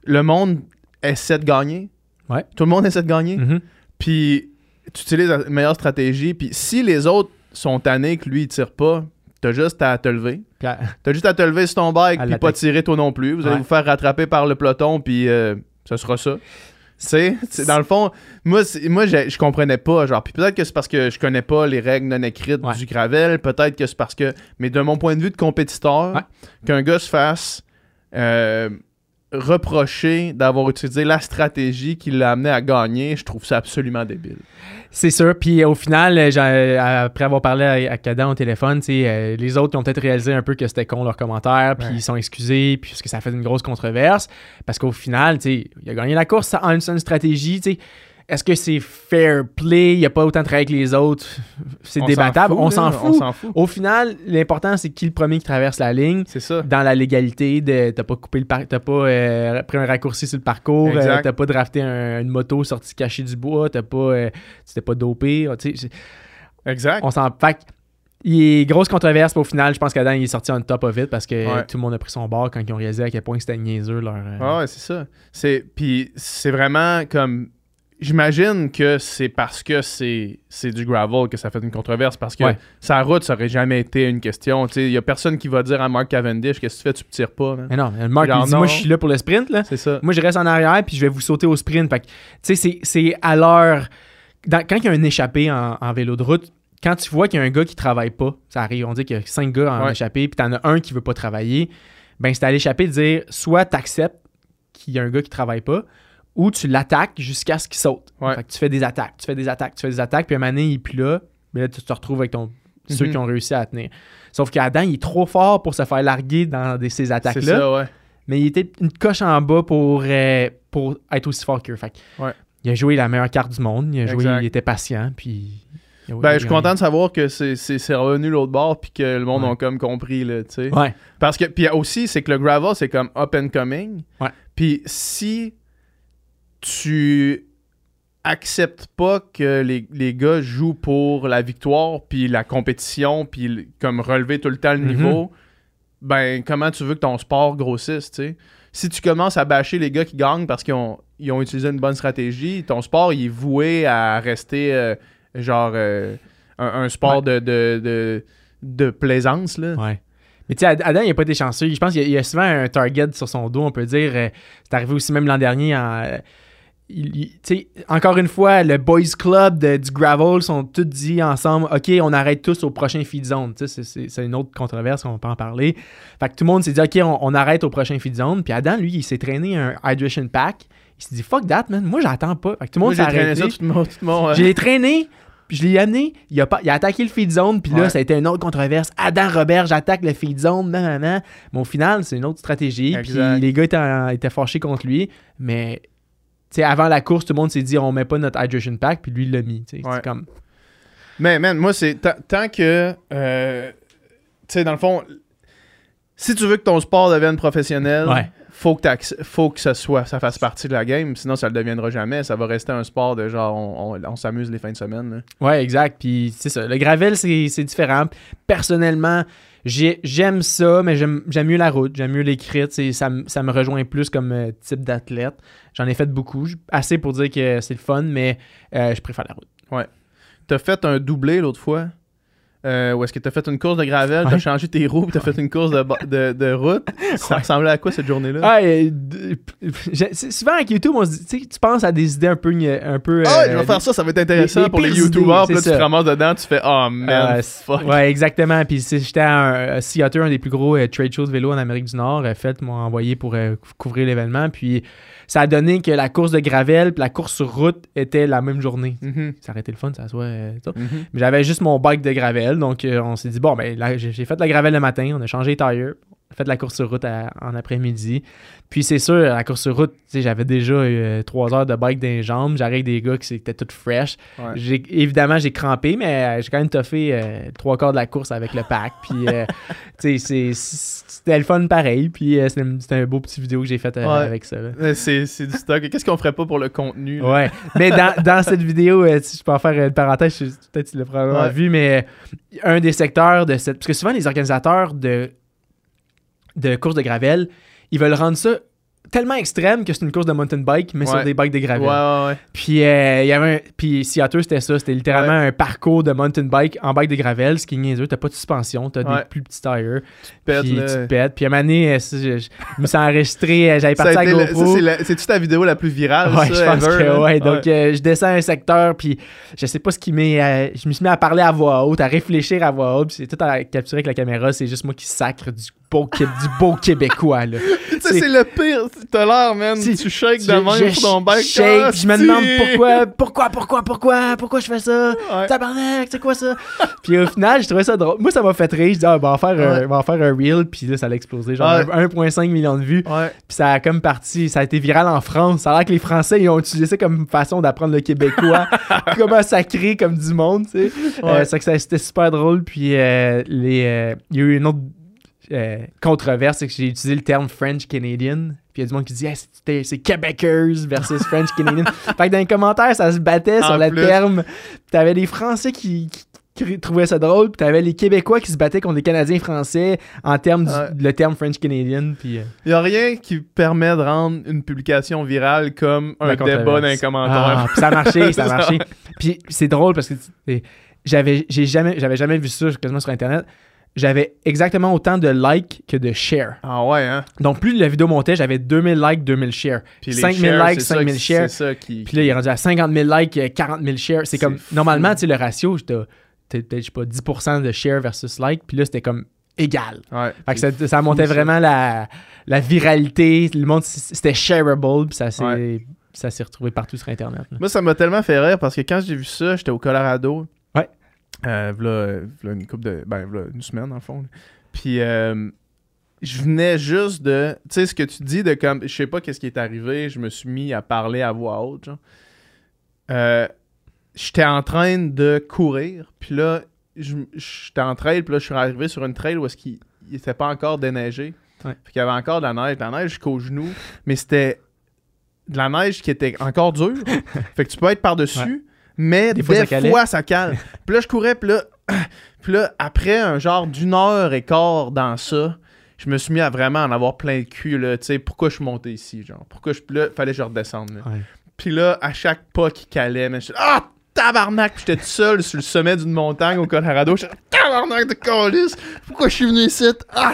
le monde essaie de gagner. Ouais. Tout le monde essaie de gagner. Mhm. Puis tu utilises la meilleure stratégie. Puis si les autres sont tannés que lui, il tire pas, t'as juste à te lever. À- T'as juste à te lever sur ton bike puis pas tirer toi non plus. Vous allez vous faire rattraper par le peloton puis euh, ça sera ça. C'est, dans le fond, moi, moi je comprenais pas. Genre, puis peut-être que c'est parce que je connais pas les règles non écrites Ouais. du gravel. Peut-être que c'est parce que. Mais de mon point de vue de compétiteur, Ouais. qu'un gars se fasse euh, reprocher d'avoir utilisé la stratégie qui l'a amené à gagner, je trouve ça absolument débile. C'est sûr. Puis au final, euh, euh, après avoir parlé à, à Kadan au téléphone, tu sais, euh, les autres ont peut-être réalisé un peu que c'était con leur commentaire, puis Ouais. ils sont excusés, puis parce que ça a fait une grosse controverse. Parce qu'au final, tu sais, il a gagné la course en une, une stratégie. tu sais. Est-ce que c'est fair play? Il n'y a pas autant de travail que les autres. (laughs) C'est débattable. On s'en fout. On s'en fout. Au final, l'important, c'est qui le premier qui traverse la ligne. C'est ça. Dans la légalité, de t'as pas coupé le par- t'as pas euh, pris un raccourci sur le parcours, euh, t'as pas drafté un- une moto sortie cachée du bois, t'as pas, euh, t'es pas dopé. Exact. on s'en. Fait il est grosse controverse, puis au final, je pense qu'Adam il est sorti en top of it parce que Ouais. tout le monde a pris son bord quand ils ont réalisé à quel point c'était niaiseux leur. euh, Ah ouais, c'est ça. C'est puis c'est vraiment comme j'imagine que c'est parce que c'est c'est du gravel que ça fait une controverse parce que Ouais. sa route ça aurait jamais été une question, il y a personne qui va dire à Mark Cavendish qu'est-ce que tu fais, tu me tires pas. Mais non, il dit Moi, je suis là pour le sprint, là. C'est ça. Moi, je reste en arrière, puis je vais vous sauter au sprint. Fait que, c'est- c'est à l'heure. dans- Quand il y a un échappé en, en vélo de route, quand tu vois qu'il y a un gars qui travaille pas, ça arrive, on dit qu'il y a cinq gars en Ouais. échappé, puis t'en as un qui veut pas travailler, ben c'est à l'échappé de dire soit t'acceptes qu'il y a un gars qui travaille pas, ou tu l'attaques jusqu'à ce qu'il saute. Ouais. Fait que tu fais des attaques, tu fais des attaques, tu fais des attaques, puis un moment donné, il est plus là, mais là, tu te retrouves avec ton, ceux Mhm. qui ont réussi à tenir. Sauf qu'Adam, il est trop fort pour se faire larguer dans des, ces attaques-là ouais. mais il était une coche en bas pour, euh, pour être aussi fort qu'eux. Fait que Ouais. Il a joué la meilleure carte du monde. Il a joué, il était patient. Puis. a- Ben, je suis content de savoir que c'est revenu l'autre bord puis que le monde a comme compris là, tu sais. Ouais. Parce que puis aussi c'est que le gravel c'est comme up and coming. Puis si tu acceptes pas que les, les gars jouent pour la victoire puis la compétition puis comme relever tout le temps le Mhm. niveau, ben comment tu veux que ton sport grossisse, tu sais? Si tu commences à bâcher les gars qui gagnent parce qu'ils ont, ils ont utilisé une bonne stratégie, ton sport il est voué à rester euh, genre euh, un, un sport de, de, de, de plaisance là. Ouais. Mais tu sais, Ad- Adam, il n'a pas été chanceux. Je pense qu'il y a- il y a souvent un target sur son dos, on peut dire. Euh, C'est arrivé aussi même l'an dernier. En, il- il- encore une fois, le Boys Club de- du Gravel sont tous dit ensemble OK, on arrête tous au prochain feed zone. C'est une autre controverse, on peut en parler. Fait que tout le monde s'est dit OK, on, on arrête au prochain feed zone. Puis Adam, lui, il s'est traîné un hydration pack. Il s'est dit Fuck that, man. Moi, j'attends pas. Fait que tout le monde j'ai s'est traîné arrêté. tout euh, l'ai traîné, puis je l'ai amené. Il a, pas, il a attaqué le feed zone, puis là, Ouais. ça a été une autre controverse. Adam Robert, j'attaque le feed zone, nan, nan, nan. Mais au final, c'est une autre stratégie. Puis les gars étaient, en- étaient fâchés contre lui. Mais, sais, avant la course, tout le monde s'est dit, on met pas notre hydration pack, puis lui, il l'a mis. Ouais. C'est comme. Mais man, moi, c'est tant- que. euh, tu sais, dans le fond, si tu veux que ton sport devienne professionnel, Ouais. faut que, faut que ça soit, ça fasse partie de la game, sinon ça le deviendra jamais. Ça va rester un sport de genre, on, on- on s'amuse les fins de semaine. là. Ouais, exact. Puis c'est ça. Le gravel, c'est c'est différent. Personnellement, j'ai- j'aime ça, mais j'aime mieux la route. J'aime mieux c'est- Ça, me- ça me rejoint plus comme euh, type d'athlète. J'en ai fait beaucoup. Assez pour dire que c'est le fun, mais euh, je préfère la route. T'as fait un doublé l'autre fois? Euh, où est-ce que t'as fait une course de gravel, t'as Ouais. changé tes roues, puis t'as fait une course de, de, de route. Ça Ouais. ressemblait à quoi cette journée-là? Ah, euh, souvent avec YouTube, on se dit, tu tu penses à des idées un peu. Un peu Ah, euh, je vais faire ça, ça va être intéressant pour les YouTubers. Puis là, c'est tu te ça. ramasses dedans, tu fais Oh man, Euh, fuck. Ouais, exactement. Puis j'étais à un Seattle, un des plus gros euh, trade shows de vélo en Amérique du Nord. Euh, fait, m'ont envoyé pour euh, cou- couvrir l'événement. Puis ça a donné que la course de gravel puis la course sur route était la même journée. Mhm, Ça aurait été le fun, ça soit. euh, ça. mhm. Mais j'avais juste mon bike de gravel. Donc euh, on s'est dit, bon, ben j'ai fait la gravel le matin. On a changé les tires. Fait la course sur route à- en après-midi. Puis c'est sûr, la course sur route, j'avais déjà euh, trois heures de bike dans les jambes. J'arrive avec des gars qui étaient tout fresh. Ouais. J'ai, évidemment, j'ai crampé, mais euh, j'ai quand même toffé euh, trois quarts de la course avec le pack. Puis, euh, (laughs) c'est- c'était le fun pareil. Puis, c'était, c'était un beau petit vidéo que j'ai fait Ouais. avec ça. C'est c'est du stock. Qu'est-ce qu'on ferait pas pour le contenu? là? Ouais. Mais dans, (laughs) dans cette vidéo, si je peux en faire une parenthèse, peut-être tu l'as probablement Ouais. vu, mais un des secteurs de cette. Parce que souvent, les organisateurs de, de courses de gravel, ils veulent rendre ça tellement extrême que c'est une course de mountain bike, mais sur Ouais. des bikes de gravel. ouais, ouais. Puis euh, il y avait un, puis Seattle c'était ça, c'était littéralement un parcours de mountain bike en bike de gravel, ce qui est niaiseux, t'as pas de suspension, t'as des plus petits tires, Pète, puis là. tu te pètes. Puis à un moment donné, je, je me suis enregistré, euh, j'avais parti à GoPro. C'est-tu ta vidéo la plus virale? Ouais, ça, je pense ever, que ouais. Donc, euh, je descends un secteur, puis je sais pas ce qui m'est. euh, je me suis mis à parler à voix haute, à réfléchir à voix haute, puis c'est tout à capturer avec la caméra. C'est juste moi qui sacre du beau, du beau Québécois, là. C'est le pire. T'as l'air, man. Si- tu shakes de Je- même je sur ton bike. shake, Ah, je me demande pourquoi, pourquoi, pourquoi, pourquoi, pourquoi je fais ça? Tabarnak, c'est quoi ça? puis au final, j'ai trouvé ça drôle. Moi, ça m'a fait rire. Je dis, ah, ben, on va en faire, un, faire un reel, puis là, ça a explosé. Genre Ouais. un- 1,5 million de vues. Puis ça a comme parti, ça a été viral en France. Ça a l'air que les Français, ils ont utilisé ça comme façon d'apprendre le québécois. (laughs) comment sacrer comme du monde, tu sais. Euh, c'est que ça- c'était super drôle. Puis euh, les, euh, il y a eu une autre euh, controverse, c'est que j'ai utilisé le terme French Canadian. Puis il y a du monde qui dit, Ah, c'était- c'est Québécois versus French (laughs) Canadian. fait que dans les commentaires, ça se battait En sur le plus. terme. Puis t'avais des Français qui, qui- qui trouvaient ça drôle. Puis t'avais les Québécois qui se battaient contre les Canadiens français en termes du le terme French Canadian. Puis. euh, Y a rien qui permet de rendre une publication virale comme un débat dans les commentaires. Ah, ça a marché, ça a (laughs) marché. Puis c'est drôle parce que j'avais j'ai jamais j'avais jamais vu ça quasiment sur internet. J'avais exactement autant de likes que de shares. Ah ouais, hein? Donc plus la vidéo montait, j'avais 2000 likes, 2000 shares. Puis les 5000 shares, likes, c'est ça 5000 qui- shares. C'est ça qui. Puis là, il est rendu à 50 000 likes, euh, 40 000 shares. C'est comme fou. normalement, tu sais le ratio, peut-être je sais pas 10% de shares versus like, puis là c'était comme égal. Ouais. Fait que ça, ça montait vraiment la, la viralité, le monde c'était shareable, puis ça s'est Ouais. ça s'est retrouvé partout sur internet. là. Moi, ça m'a tellement fait rire parce que quand j'ai vu ça, j'étais au Colorado. Euh, une couple de. Ben, une semaine, en fond. Puis, euh, je venais juste de. Tu sais, ce que tu dis de comme. Je sais pas qu'est-ce qui est arrivé. Je me suis mis à parler à voix haute, genre. Euh, j'étais en train de courir. Puis là, j'étais en trail. Puis là, je suis arrivé sur une trail où est-ce qu'il n'était pas encore déneigé. Ouais. Fait qu'il y avait encore de la neige. De la neige jusqu'aux genoux. Mais c'était de la neige qui était encore dure. (laughs) fait que tu peux être par-dessus. Ouais. Mais Des fois, ça calait. ça cale. (laughs) puis là, je courais, puis là, (clears throat) puis là, après un genre d'une heure et quart dans ça, je me suis mis à vraiment en avoir plein le cul, là. Tu sais, pourquoi je suis monté ici, genre? Pourquoi je. Là, fallait que je redescende, là. Ouais. Puis là, à chaque pas qui calait, mais je Ah! Tabarnak! J'étais tout seul sur le sommet d'une montagne au Colorado. J'étais Tabarnak de colis! Pourquoi je suis venu ici? Ah!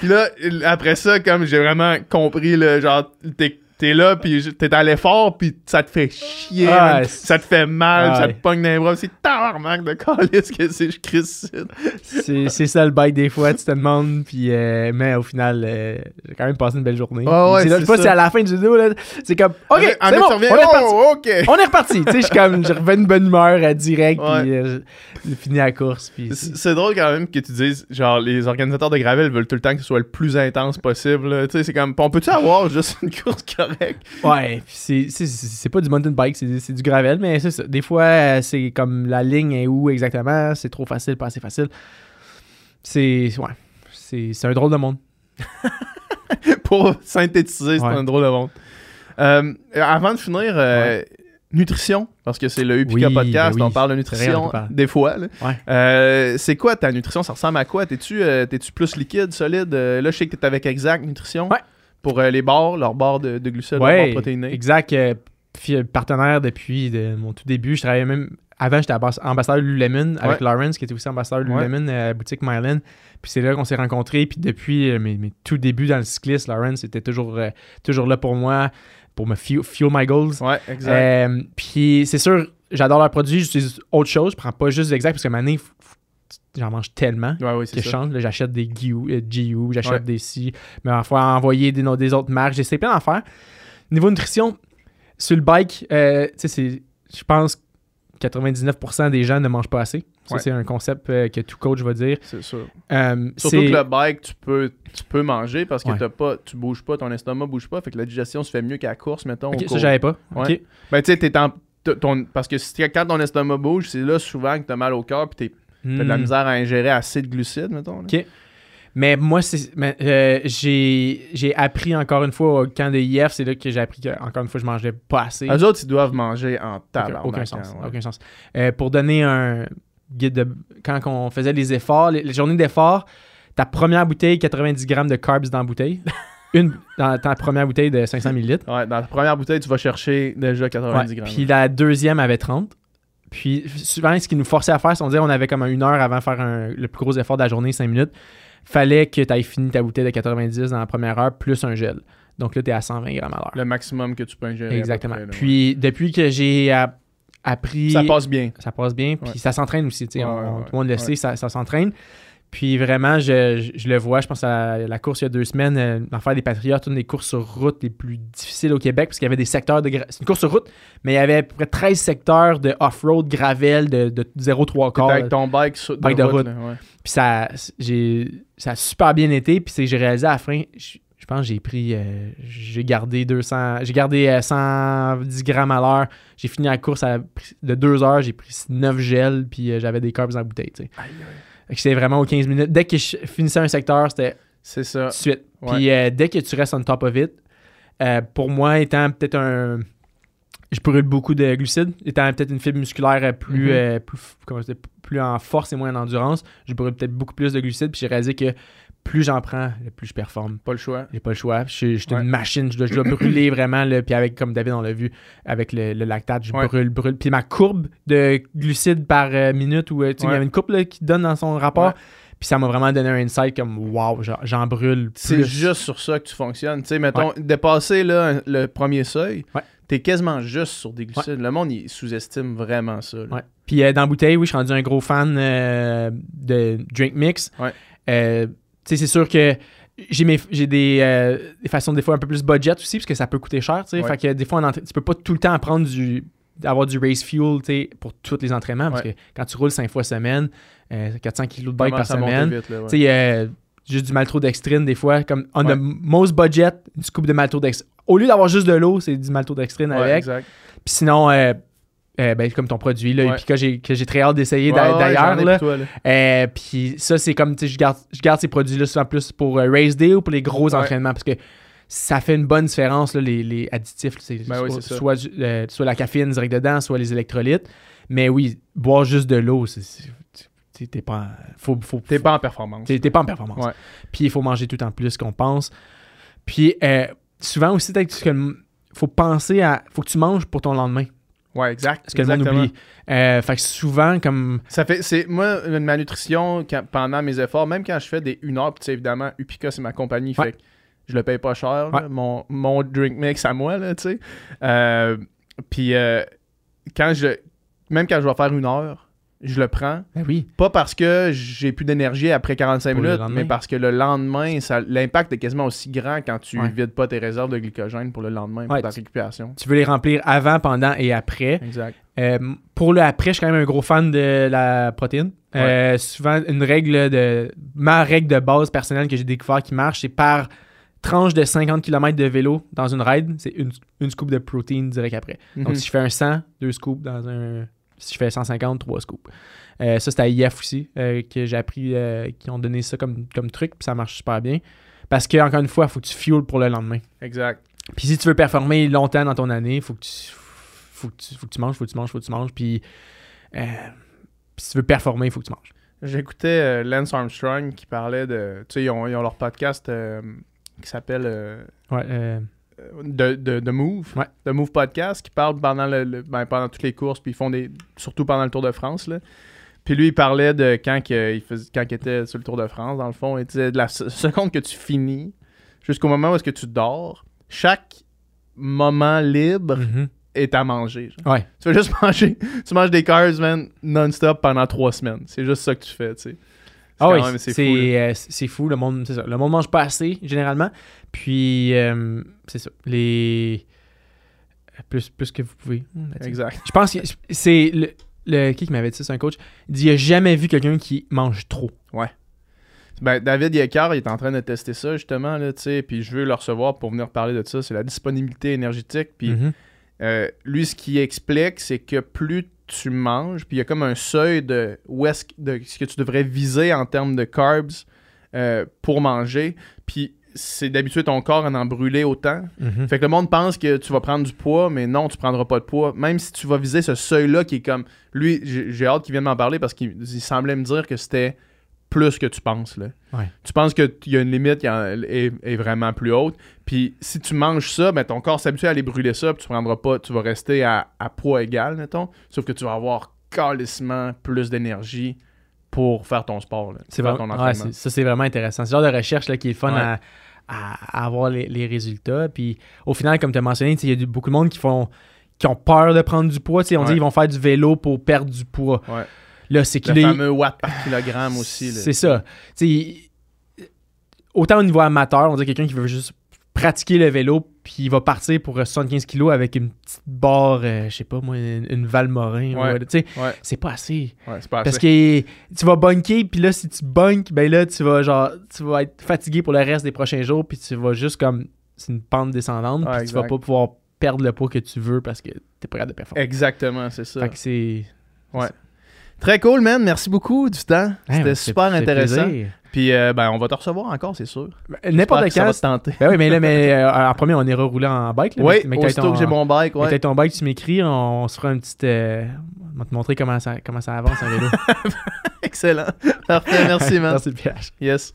Puis là, après ça, comme j'ai vraiment compris, le genre, t'es t'es là, puis t'es à l'effort, puis ça te fait chier, Ah, ça te fait mal, Ah, ça te pogne dans les bras. C'est tabarnak de colis que c'est, je crie ici. C'est ça le bike des fois, tu te demandes, puis euh, mais au final, euh, j'ai quand même passé une belle journée. Ouais, ouais, là, je sais pas si à la fin du vidéo, là, c'est comme, ok, c'est bon, on est reparti. oh! On est reparti, tu sais, je suis une bonne humeur euh, direct, Ouais. puis euh, j'ai fini la course, C'est drôle quand même que tu dises, genre, les organisateurs de gravel veulent tout le temps que ce soit le plus intense possible. Tu sais, c'est comme, on peut-tu avoir juste une course Ouais, c'est- pas du mountain bike, c'est du gravel, mais c'est ça. Des fois, c'est comme la ligne est où exactement, c'est trop facile, pas assez facile. C'est. Ouais. C'est un drôle de monde. (laughs) Pour synthétiser, c'est Ouais. un drôle de monde. Euh, avant de finir, euh, nutrition, parce que c'est le Oui, Podcast, ben oui. on parle de nutrition des fois. Ouais. Euh, c'est quoi ta nutrition? Ça ressemble à quoi? T'es-tu plus liquide, solide? Là, je sais que t'es avec Exact Nutrition. Ouais. Pour euh, les bars, leurs barres de, de glucides, Ouais, exact. euh, puis, euh, partenaire depuis de mon tout début. Je travaillais même. Avant, j'étais ambas- ambassadeur Lululemon avec Lawrence, qui était aussi ambassadeur Ouais. Lululemon euh, à la boutique Mylan. Puis c'est là qu'on s'est rencontrés. Puis depuis mes, mes tout débuts dans le cyclisme, Lawrence était toujours, euh, toujours là pour moi, pour me fuel, fuel my goals. Ouais, exact. Puis c'est sûr, j'adore leurs produits, j'utilise autre chose. Je prends pas juste d'exact parce que maintenant, j'en mange tellement ouais, oui, que je change. J'achète des GU, euh, j'achète Ouais. des si, mais parfois envoyer des, des autres marques. J'essaie plein d'en faire. Niveau nutrition, sur le bike, euh, tu sais, c'est- je pense que 99% des gens ne mangent pas assez. Ça, Ouais. c'est un concept euh, que tout coach va dire. C'est sûr. Euh, Surtout que le bike, tu peux, tu peux manger parce que Ouais. t'as pas, tu bouges pas, ton estomac bouge pas, fait que la digestion se fait mieux qu'à la course, mettons. Ok, au ça, j'avais pas. Ouais. Ben, tu sais, t'es en. ton- parce que si, quand ton estomac bouge, c'est là souvent que t'as mal au cœur puis t'es- t'as de la Hmm. misère à ingérer assez de glucides, mettons. là. Ok. Mais moi, euh, j'ai, appris encore une fois au camp de IF, c'est là que j'ai appris que, encore une fois, je mangeais pas assez. Eux autres, ils doivent manger en Aucun, tabarnak. aucun hein, sens. ouais. Aucun sens. Euh, pour donner un guide de. Quand on faisait les efforts, les, les journées d'efforts, ta première bouteille, 90 grammes de carbs dans la bouteille. (laughs) Une dans ta première bouteille de 500 ml. Ouais, dans la première bouteille, tu vas chercher déjà 90 grammes. Puis la deuxième avait 30. Puis souvent, ce qui nous forçait à faire, c'est on disait on avait comme une heure avant de faire un- le plus gros effort de la journée, 5 minutes. Fallait que tu aies fini ta bouteille de 90 dans la première heure, plus un gel. Donc là, tu es à 120 grammes à l'heure. Le maximum que tu peux ingérer. Exactement. près, là, ouais. Puis depuis que j'ai appris. Ça passe bien. ça passe bien. Puis Ouais. ça s'entraîne aussi. tu sais, Ouais, on-. Tout le monde le sait, ça, ça s'entraîne. Puis vraiment, je, je- je le vois, je pense à la, la course il y a deux semaines, euh, l'affaire des Patriotes, une des courses sur route les plus difficiles au Québec, parce qu'il y avait des secteurs de... C'est une course sur route, mais il y avait à peu près 13 secteurs de off-road, gravel, de, de 0,3 T'es quart. avec ton bike, sur- Bike de route. là, ouais. Puis ça, j'ai, ça a super bien été. Puis c'est j'ai réalisé à la fin, je, je pense que j'ai pris, euh, j'ai gardé 200, j'ai gardé euh, 110 grammes à l'heure. J'ai fini la course à, de 2 heures, j'ai pris 9 gels, puis euh, j'avais des carbs dans la bouteille. tu sais. Fait que J'étais vraiment aux 15 minutes. Dès que je finissais un secteur, c'était C'est ça. suite. Ouais. Puis euh, dès que tu restes on top of it, euh, pour moi, étant peut-être un. Je brûle beaucoup de glucides, étant peut-être une fibre musculaire plus, Mhm. euh, plus, comment je dis, plus en force et moins en endurance, je brûle peut-être beaucoup plus de glucides. Puis j'ai réalisé que plus j'en prends, plus je performe. Pas le choix. J'ai pas le choix. Je suis je suis Ouais. une machine. Je dois, je dois brûler (clears throat) vraiment. Là, puis avec, comme David, on l'a vu, avec le, le lactate, je Ouais. brûle, brûle. Puis ma courbe de glucides par euh, minute, où, euh, tu sais, il y avait une courbe là, qui donne dans son rapport. Puis ça m'a vraiment donné un insight comme wow, j'en- brûle. C'est juste sur ça que tu fonctionnes. Tu sais, mettons, dépasser là, le premier seuil, t'es quasiment juste sur des glucides. Le monde, il sous-estime vraiment ça. Puis euh, dans la bouteille, oui, je suis rendu un gros fan euh, de Drink Mix. Ouais. Euh, sais, c'est sûr que j'ai mes- j'ai des, euh, des façons des fois un peu plus budget aussi, parce que ça peut coûter cher. tu sais. Ouais. Fait que des fois, tu peux pas tout le temps prendre du d'avoir du race fuel tu sais, pour tous les entraînements parce Ouais. que quand tu roules 5 fois semaine, euh, 400 kg de bike Comment par semaine, vite, là, ouais. tu sais, euh, juste du maltodextrine des fois, comme on the most budget, une scoop de maltodextrine. Au lieu d'avoir juste de l'eau, c'est du maltodextrine avec. exact. Puis sinon, euh, ben, comme ton produit, là, Ouais. Epica, j'ai- que j'ai très hâte d'essayer Ouais, d'a- ouais, d'ailleurs. là. là. Euh, puis ça, c'est comme, tu sais, je garde, je garde ces produits-là souvent plus pour euh, race day ou pour les gros Ouais. entraînements parce que ça fait une bonne différence, là, les, les additifs. c'est Ben soit, euh, soit la caféine direct dedans, soit les électrolytes. Mais oui, boire juste de l'eau, c'est. T'es pas. Faut, faut, T'es pas en performance. T'es pas en performance. Ouais. Puis il faut manger tout en plus qu'on pense. Puis euh, souvent aussi, peut-être que faut penser à. Faut que tu manges pour ton lendemain. Ouais, exact. Ce que le monde Exactement. oublie? Euh, fait que souvent, comme. Ça fait, c'est moi ma nutrition quand- pendant mes efforts, même quand je fais des 1 heure, puis tu sais, évidemment, Upica c'est ma compagnie, Ouais. fait que je le paye pas cher, là, mon, mon drink mix à moi là, tu sais. Euh, puis euh, quand je, même quand je vais faire une heure, je le prends, Ben oui. pas parce que j'ai plus d'énergie après 45 Pour le minutes, mais parce que le lendemain, l'impact est quasiment aussi grand quand tu Ouais. vides pas tes réserves de glycogène pour le lendemain pour Ouais, ta tu- récupération. Tu veux les remplir avant, pendant et après. Exact. Euh, pour le après, je suis quand même un gros fan de la protéine. Euh, souvent, une règle de. Ma règle de base personnelle que j'ai découvert qui marche, c'est par tranche de 50 km de vélo dans une ride, c'est une, une scoop de protéine direct après. Donc, Mhm. si je fais un 100, deux scoops dans un Si je fais 150, 3 scoops. Euh, ça, c'était à IF aussi, euh, que j'ai appris, euh, qui ont donné ça comme, comme truc, puis ça marche super bien. Parce que, encore une fois, il faut que tu fuel pour le lendemain. Exact. Puis si tu veux performer longtemps dans ton année, il faut que tu faut que tu, faut que tu manges, faut que tu manges, faut que tu manges. Puis, si tu veux performer, il faut que tu manges. J'écoutais Lance Armstrong qui parlait de. Tu sais, ils ont, ils ont leur podcast qui s'appelle Ouais, euh, de, de, de Move. Ouais. The Move Podcast qui parle pendant, le, le- ben, pendant toutes les courses, puis ils font des. Surtout pendant le Tour de France. Là. Puis lui, il parlait de quand, que, il, faisait, quand il était sur le Tour de France, dans le fond. Il disait de la se- seconde que tu finis jusqu'au moment où est-ce que tu dors, chaque moment libre mhm. est à manger. genre. Ouais. Tu vas juste (laughs) manger. Tu manges des carbs, man, non-stop pendant trois semaines. C'est juste ça que tu fais, tu sais. Ah oui, c'est fou, euh, c'est fou. Le monde, ça. Le monde mange pas assez, généralement. Puis, euh, c'est ça. Les. Plus, plus que vous pouvez. Hmm. Exact. Je pense que c'est. Le, le- qui qui m'avait dit ça, c'est un coach. Il dit il a jamais vu quelqu'un qui mange trop. Ben, David Yeckard, il est en train de tester ça, justement, là, tu sais, puis je veux le recevoir pour venir parler de ça. C'est la disponibilité énergétique. Puis Mhm. euh, lui, ce qu'il explique, c'est que plus tu manges, puis il y a comme un seuil de, où est-ce de ce que tu devrais viser en termes de carbs euh, pour manger. Puis c'est d'habitude ton corps à en brûler autant. Mhm. Fait que le monde pense que tu vas prendre du poids, mais non, tu prendras pas de poids. Même si tu vas viser ce seuil-là qui est comme. Lui, j'ai hâte qu'il vienne m'en parler parce qu'il il semblait me dire que c'était plus que tu penses. Là. Ouais. Tu penses qu'il y a une limite qui est, est vraiment plus haute. Puis si tu manges ça, ben, ton corps s'habitue à aller brûler ça, puis tu prendras pas, tu vas rester à, à poids égal, mettons. Sauf que tu vas avoir calissement plus d'énergie pour faire ton sport. C'est vraiment, ouais, ça, c'est vraiment intéressant. C'est le genre de recherche là, qui est fun Ouais. à, avoir les, les résultats. Puis au final, comme tu as mentionné, il y a du- beaucoup de monde qui font qui ont peur de prendre du poids. On dit qu'ils vont faire du vélo pour perdre du poids. Ouais. Là, c'est Le qu'il est- fameux watt par kilogramme aussi. C'est ça. Autant au niveau amateur, on dit quelqu'un qui veut juste pratiquer le vélo, puis il va partir pour euh, 75 kilos avec une petite barre, euh, je sais pas moi, une, une Valmorin. ou Ouais. Ouais. c'est pas assez. Ouais, pas Parce assez. que tu vas bunker, puis là, si tu bunkes, ben là, tu vas genre, tu vas être fatigué pour le reste des prochains jours, puis tu vas juste comme, c'est une pente descendante, Ouais, puis tu vas pas pouvoir perdre le poids que tu veux parce que t'es pas capable de performer. Exactement, c'est ça. Fait que c'est... Très cool, man. Merci beaucoup du temps. Hein, C'était super intéressant. plaisir. Puis, euh, ben, on va te recevoir encore, c'est sûr. Ben, N'importe quand. Ça va te tenter. Ben oui, mais là, mais euh, en premier, on ira rouler en bike. Là, Oui, mais, mais quand aussitôt ton- que j'ai mon bike, mais ouais. quand ton bike, tu m'écris, on, se fera un petit. euh, on va te montrer comment ça, comment ça avance un vélo. (laughs) Excellent. Parfait, merci, (laughs) man. Merci, PH. Yes.